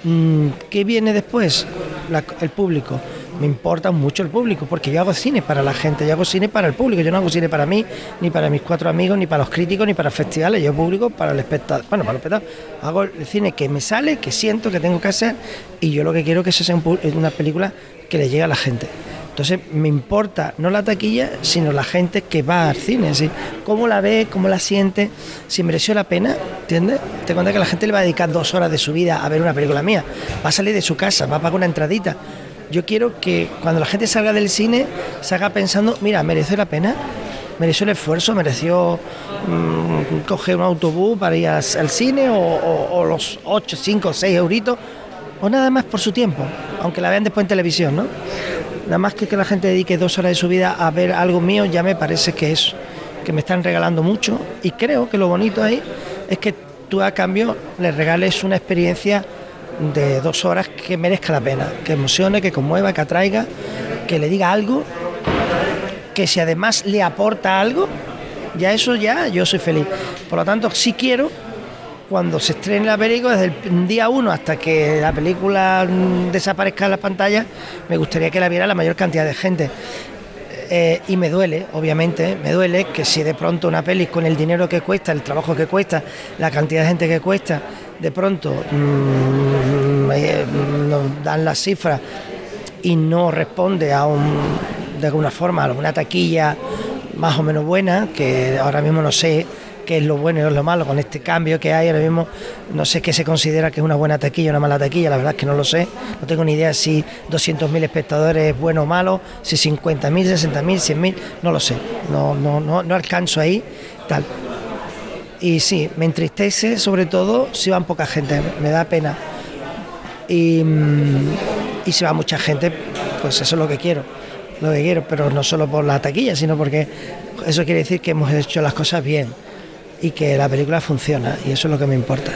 [SPEAKER 25] mm, ¿qué viene después? La- el público. Me importa mucho el público, porque yo hago cine para la gente, yo hago cine para el público, yo no hago cine para mí, ni para mis cuatro amigos, ni para los críticos, ni para festivales, yo público para el espectador, bueno, para el espectador. Hago el cine que me sale, que siento que tengo que hacer, y yo lo que quiero es que sea un una película que le llegue a la gente. Entonces me importa no la taquilla, sino la gente que va al cine, ¿sí? cómo la ve, cómo la siente, si mereció la pena, ¿entiendes? Te cuenta que la gente le va a dedicar dos horas de su vida a ver una película mía, va a salir de su casa, va a pagar una entradita. Yo quiero que cuando la gente salga del cine, salga pensando, mira, mereció la pena, mereció el esfuerzo, mereció mm, coger un autobús para ir al cine o, o- o los 8, 5, 6 euritos, o nada más por su tiempo, aunque la vean después en televisión, ¿no? Nada más que que la gente dedique dos horas de su vida a ver algo mío, ya me parece que es que me están regalando mucho y creo que lo bonito ahí es que tú a cambio le regales una experiencia de dos horas que merezca la pena, que emocione, que conmueva, que atraiga, que le diga algo, que si además le aporta algo, ya eso ya yo soy feliz. Por lo tanto, sí quiero cuando se estrene la película, desde el día uno hasta que la película mm, desaparezca en la pantalla, me gustaría que la viera la mayor cantidad de gente. Eh, y me duele, obviamente, me duele que si de pronto una peli con el dinero que cuesta, el trabajo que cuesta, la cantidad de gente que cuesta, de pronto mm, eh, nos dan las cifras y no responde a un, de alguna forma a alguna taquilla más o menos buena, que ahora mismo no sé qué es lo bueno y es lo malo con este cambio que hay ahora mismo. No sé qué se considera que es una buena taquilla o una mala taquilla, la verdad es que no lo sé. No tengo ni idea si 200.000 espectadores es bueno o malo, si 50.000, 60.000, 100.000, no lo sé. No, no, no, no alcanzo ahí, tal. Y sí, me entristece sobre todo si van poca gente, me da pena. Y, mm, y si va mucha gente, pues eso es lo que quiero, lo que quiero, pero no solo por la taquilla, sino porque eso quiere decir que hemos hecho las cosas bien y que la película funciona y eso es lo que me importa.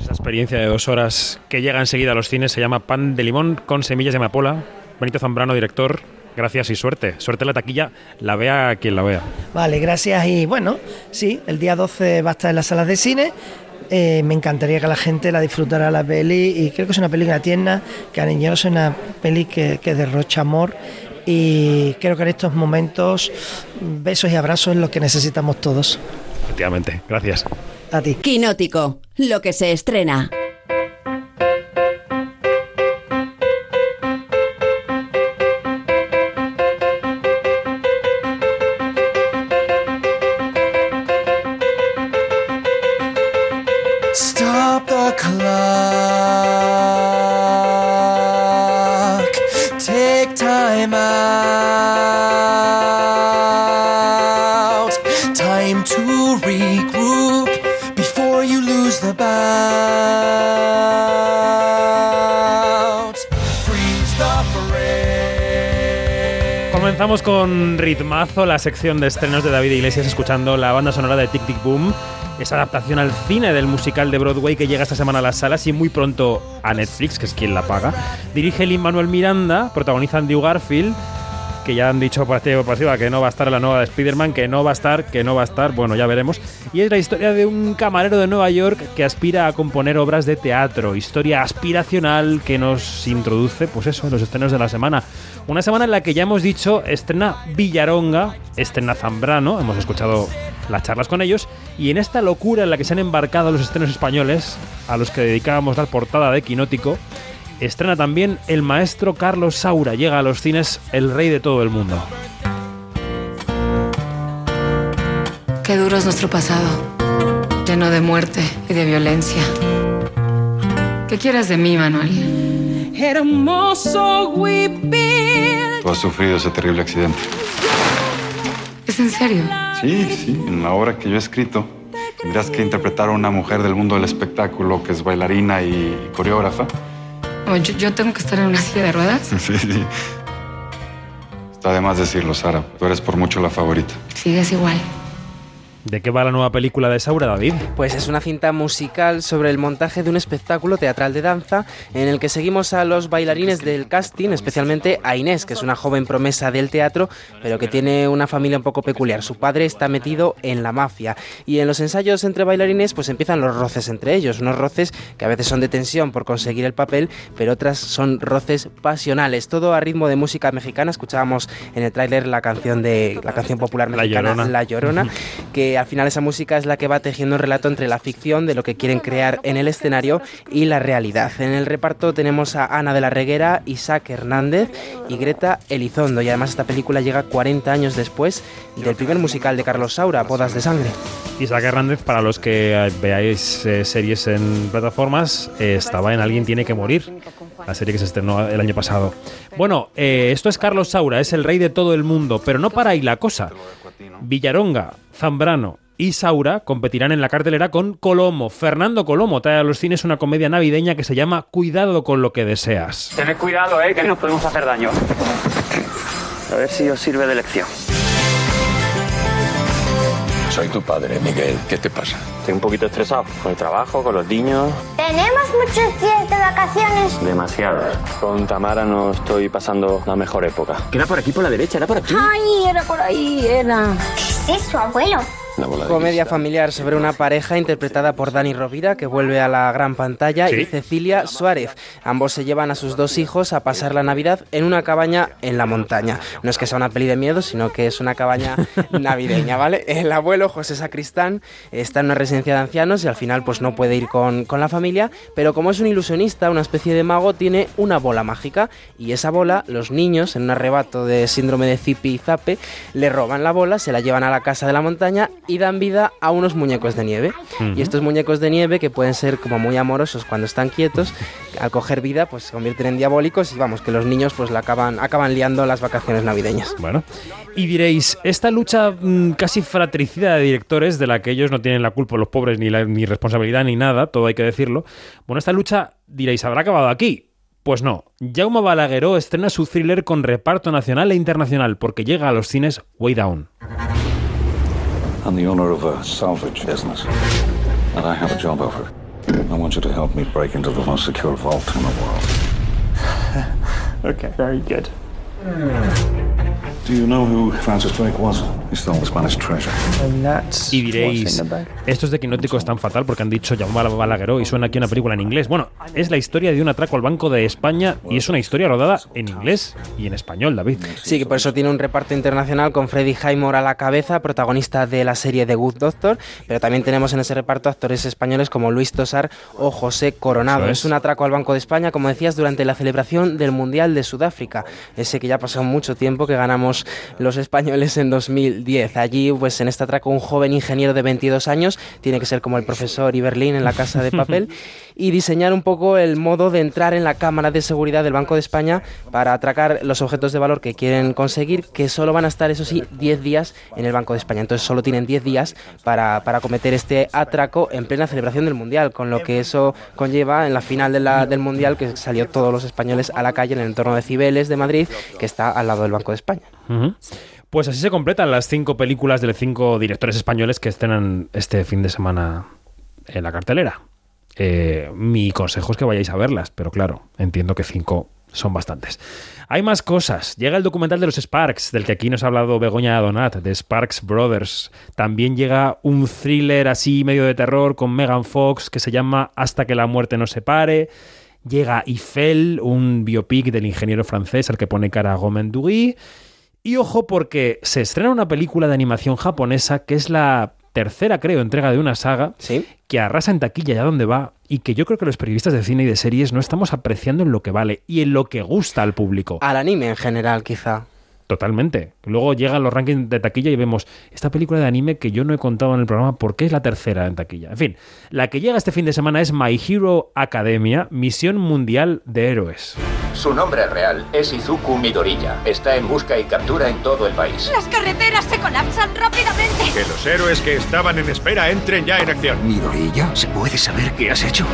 [SPEAKER 1] Esa experiencia de dos horas que llega enseguida a los cines se llama Pan de Limón con semillas de amapola. Benito Zambrano, director. Gracias y suerte. Suerte en la taquilla, la vea quien la vea.
[SPEAKER 25] Vale, gracias y bueno, sí, el día 12 va a estar en las salas de cine. Eh, me encantaría que la gente la disfrutara la peli y creo que es una película tierna, cariñosa, una peli que, que derrocha amor y creo que en estos momentos besos y abrazos es lo que necesitamos todos.
[SPEAKER 1] Efectivamente, gracias.
[SPEAKER 25] A ti.
[SPEAKER 2] Quinótico, lo que se estrena.
[SPEAKER 1] Con Ritmazo, la sección de estrenos de David Iglesias, escuchando la banda sonora de Tic Tic Boom, esa adaptación al cine del musical de Broadway que llega esta semana a las salas y muy pronto a Netflix, que es quien la paga. Dirige Lin Manuel Miranda, protagoniza Andrew Garfield, que ya han dicho por activa por pasiva que no va a estar la nueva de Spider-Man, que no va a estar, que no va a estar, bueno, ya veremos. Y es la historia de un camarero de Nueva York que aspira a componer obras de teatro, historia aspiracional que nos introduce, pues eso, en los estrenos de la semana. Una semana en la que ya hemos dicho estrena Villaronga, estrena Zambrano, hemos escuchado las charlas con ellos, y en esta locura en la que se han embarcado los estrenos españoles, a los que dedicábamos la portada de Quinótico, estrena también el maestro Carlos Saura, llega a los cines El Rey de todo el mundo.
[SPEAKER 21] Qué duro es nuestro pasado, lleno de muerte y de violencia. ¿Qué quieres de mí, Manuel?
[SPEAKER 26] Hermoso
[SPEAKER 27] Tú has sufrido ese terrible accidente.
[SPEAKER 21] ¿Es en serio?
[SPEAKER 27] Sí, sí. En la obra que yo he escrito, tendrías que interpretar a una mujer del mundo del espectáculo que es bailarina y coreógrafa.
[SPEAKER 21] ¿Yo, yo tengo que estar en una silla de ruedas? <laughs>
[SPEAKER 27] Sí, sí. Está de más decirlo, Sara. Tú eres por mucho la favorita.
[SPEAKER 21] Sigues igual.
[SPEAKER 1] ¿De qué va la nueva película de Saura, David?
[SPEAKER 14] Pues es una cinta musical sobre el montaje de un espectáculo teatral de danza en el que seguimos a los bailarines del casting, especialmente a Inés, que es una joven promesa del teatro, pero que tiene una familia un poco peculiar. Su padre está metido en la mafia y en los ensayos entre bailarines pues empiezan los roces entre ellos, unos roces que a veces son de tensión por conseguir el papel, pero otras son roces pasionales. Todo a ritmo de música mexicana. Escuchábamos en el tráiler la canción de la canción popular mexicana
[SPEAKER 1] Llorona.
[SPEAKER 14] La Llorona, <laughs> que al final esa música es la que va tejiendo el relato entre la ficción de lo que quieren crear en el escenario y la realidad. En el reparto tenemos a Ana de la Reguera, Isaac Hernández y Greta Elizondo. Y además esta película llega 40 años después del primer musical de Carlos Saura, Bodas de Sangre.
[SPEAKER 1] Isaac Hernández, para los que veáis eh, series en plataformas, eh, estaba en Alguien tiene que morir, la serie que se estrenó el año pasado. Bueno, eh, esto es Carlos Saura, es el rey de todo el mundo, pero no para ahí la cosa. Villaronga, Zambrano y Saura competirán en la cartelera con Colomo. Fernando Colomo trae a los cines una comedia navideña que se llama Cuidado con lo que deseas.
[SPEAKER 28] Tened cuidado, eh, que nos podemos hacer daño. A ver si os sirve de lección.
[SPEAKER 24] Soy tu padre, Miguel. ¿Qué te pasa?
[SPEAKER 28] Estoy un poquito estresado con el trabajo, con los niños.
[SPEAKER 29] ¿Tenemos muchos días de vacaciones?
[SPEAKER 28] Demasiados. Con Tamara no estoy pasando la mejor época. Que era por aquí, por la derecha, era por aquí.
[SPEAKER 29] Ay, era por ahí, era. ¿Qué es eso, abuelo?
[SPEAKER 14] Comedia familiar sobre una pareja interpretada por Dani Rovira, que vuelve a la gran pantalla,
[SPEAKER 1] Sí.
[SPEAKER 14] y Cecilia Suárez. Ambos se llevan a sus dos hijos a pasar la Navidad en una cabaña en la montaña. No es que sea una peli de miedo, sino que es una cabaña <laughs> navideña, ¿vale? El abuelo, José Sacristán, está en una residencia de ancianos y al final pues no puede ir con, con la familia, pero como es un ilusionista, una especie de mago, tiene una bola mágica y esa bola, los niños, en un arrebato de síndrome de zipi y zape, le roban la bola, se la llevan a la casa de la montaña y dan vida a unos muñecos de nieve. Y estos muñecos de nieve, que pueden ser como muy amorosos cuando están quietos, al coger vida, pues se convierten en diabólicos y vamos, que los niños pues la acaban, acaban liando las vacaciones navideñas.
[SPEAKER 1] Bueno, y diréis, esta lucha mm, casi fratricida de directores, de la que ellos no tienen la culpa, los pobres, ni, la, ni responsabilidad ni nada, todo hay que decirlo. Bueno, esta lucha, diréis, ¿habrá acabado aquí? Pues no. Jaume Balagueró estrena su thriller con reparto nacional e internacional, porque llega a los cines Way Down.
[SPEAKER 30] I'm the owner of a salvage business, and I have a job offer. I want you to help me break into the most secure vault in the world. <laughs>
[SPEAKER 31] Okay, very good.
[SPEAKER 1] Y diréis, estos de Quinótico están fatal porque han dicho Jaume Balagueró y suena aquí una película en inglés. Bueno, es la historia de un atraco al Banco de España y es una historia rodada en inglés y en español, David.
[SPEAKER 14] Sí, que por eso tiene un reparto internacional con Freddie Highmore a la cabeza, protagonista de la serie The Good Doctor, pero también tenemos en ese reparto actores españoles como Luis Tosar o José Coronado. Es.
[SPEAKER 1] es.
[SPEAKER 14] un atraco al Banco de España, como decías, durante la celebración del Mundial de Sudáfrica, ese que ya ha pasado mucho tiempo que ganamos los españoles en 2010. Allí, pues en este atraco, un joven ingeniero de 22 años tiene que ser como el profesor Iberlín en la casa de papel <laughs> y diseñar un poco el modo de entrar en la cámara de seguridad del Banco de España para atracar los objetos de valor que quieren conseguir, que solo van a estar, eso sí, 10 días en el Banco de España. Entonces solo tienen 10 días para, para cometer este atraco en plena celebración del Mundial, con lo que eso conlleva en la final del Mundial que salió todos los españoles a la calle en el entorno de Cibeles de Madrid, que está al lado del Banco de España.
[SPEAKER 1] Pues así se completan las cinco películas de los cinco directores españoles que estrenan este fin de semana en la cartelera. Eh, mi consejo es que vayáis a verlas, pero claro, entiendo que cinco son bastantes. Hay más cosas. Llega el documental de los Sparks, del que aquí nos ha hablado Begoña Donat, de Sparks Brothers. También llega un thriller así medio de terror con Megan Fox que se llama Hasta que la muerte nos separe. Llega Eiffel, un biopic del ingeniero francés al que pone cara a Gomen. Y ojo porque se estrena una película de animación japonesa que es la tercera, creo, entrega de una saga que arrasa en taquilla ya donde va y que yo creo que los periodistas de cine y de series no estamos apreciando en lo que vale y en lo que gusta al público.
[SPEAKER 14] Al anime en general, quizá.
[SPEAKER 1] Totalmente. Luego llegan los rankings de taquilla y vemos esta película de anime que yo no he contado en el programa porque es la tercera en taquilla. En fin, la que llega este fin de semana es My Hero Academia, Misión Mundial de Héroes.
[SPEAKER 32] Su nombre real es Izuku Midoriya. Está en busca y captura en todo el país.
[SPEAKER 33] Las carreteras se colapsan rápidamente.
[SPEAKER 34] Que los héroes que estaban en espera entren ya en acción.
[SPEAKER 32] ¿Midoriya? ¿Se puede saber qué has hecho?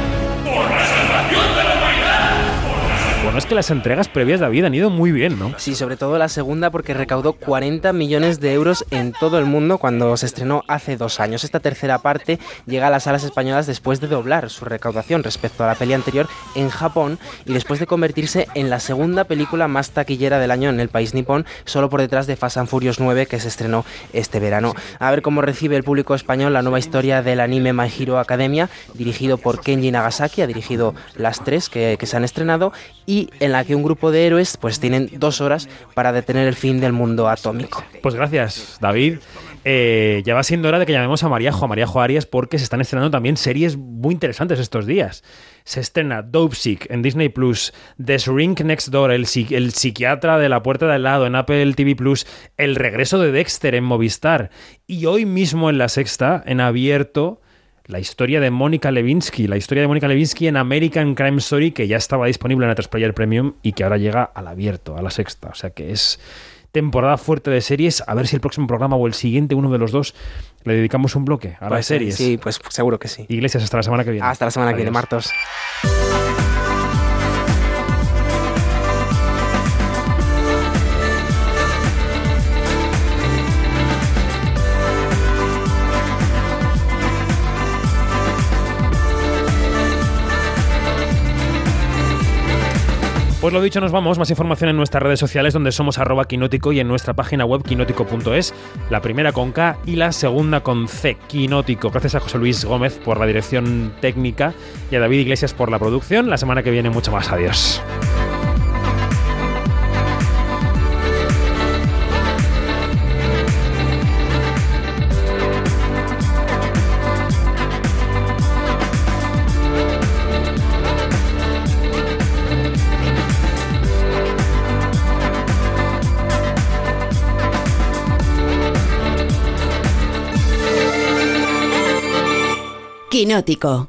[SPEAKER 1] Bueno, es que las entregas previas de David han ido muy bien, ¿no?
[SPEAKER 14] Sí, sobre todo la segunda porque recaudó 40 millones de euros en todo el mundo cuando se estrenó hace dos años. Esta tercera parte llega a las salas españolas después de doblar su recaudación respecto a la peli anterior en Japón y después de convertirse en la segunda película más taquillera del año en el país nipón, solo por detrás de Fast and Furious 9 que se estrenó este verano. A ver cómo recibe el público español la nueva historia del anime My Hero Academia, dirigido por Kenji Nagasaki, ha dirigido las tres que, que se han estrenado y en la que un grupo de héroes pues tienen dos horas para detener el fin del mundo atómico.
[SPEAKER 1] Pues gracias, David. Eh, ya va siendo hora de que llamemos a Mariajo, a Mariajo Arias, porque se están estrenando también series muy interesantes estos días. Se estrena Dope Sick en Disney Plus, The Shrink Next Door, el, el psiquiatra de la puerta de al lado en Apple TV Plus, El regreso de Dexter en Movistar y hoy mismo en la sexta, en abierto, la historia de Mónica Levinsky, la historia de Mónica Levinsky en American Crime Story, que ya estaba disponible en a Player Premium y que ahora llega al abierto, a la sexta. O sea que es temporada fuerte de series. A ver si el próximo programa o el siguiente, uno de los dos, le dedicamos un bloque a las
[SPEAKER 14] Pues,
[SPEAKER 1] series.
[SPEAKER 14] Sí, pues seguro que sí.
[SPEAKER 1] Iglesias, hasta la semana que viene.
[SPEAKER 14] Hasta la semana que viene. Martos.
[SPEAKER 1] Pues lo dicho, nos vamos. Más información en nuestras redes sociales, donde somos arroba quinótico y en nuestra página web quinótico.es. La primera con K y la segunda con C, quinótico. Gracias a José Luis Gómez por la dirección técnica y a David Iglesias por la producción. La semana que viene mucho más. Adiós.
[SPEAKER 2] Quinótico.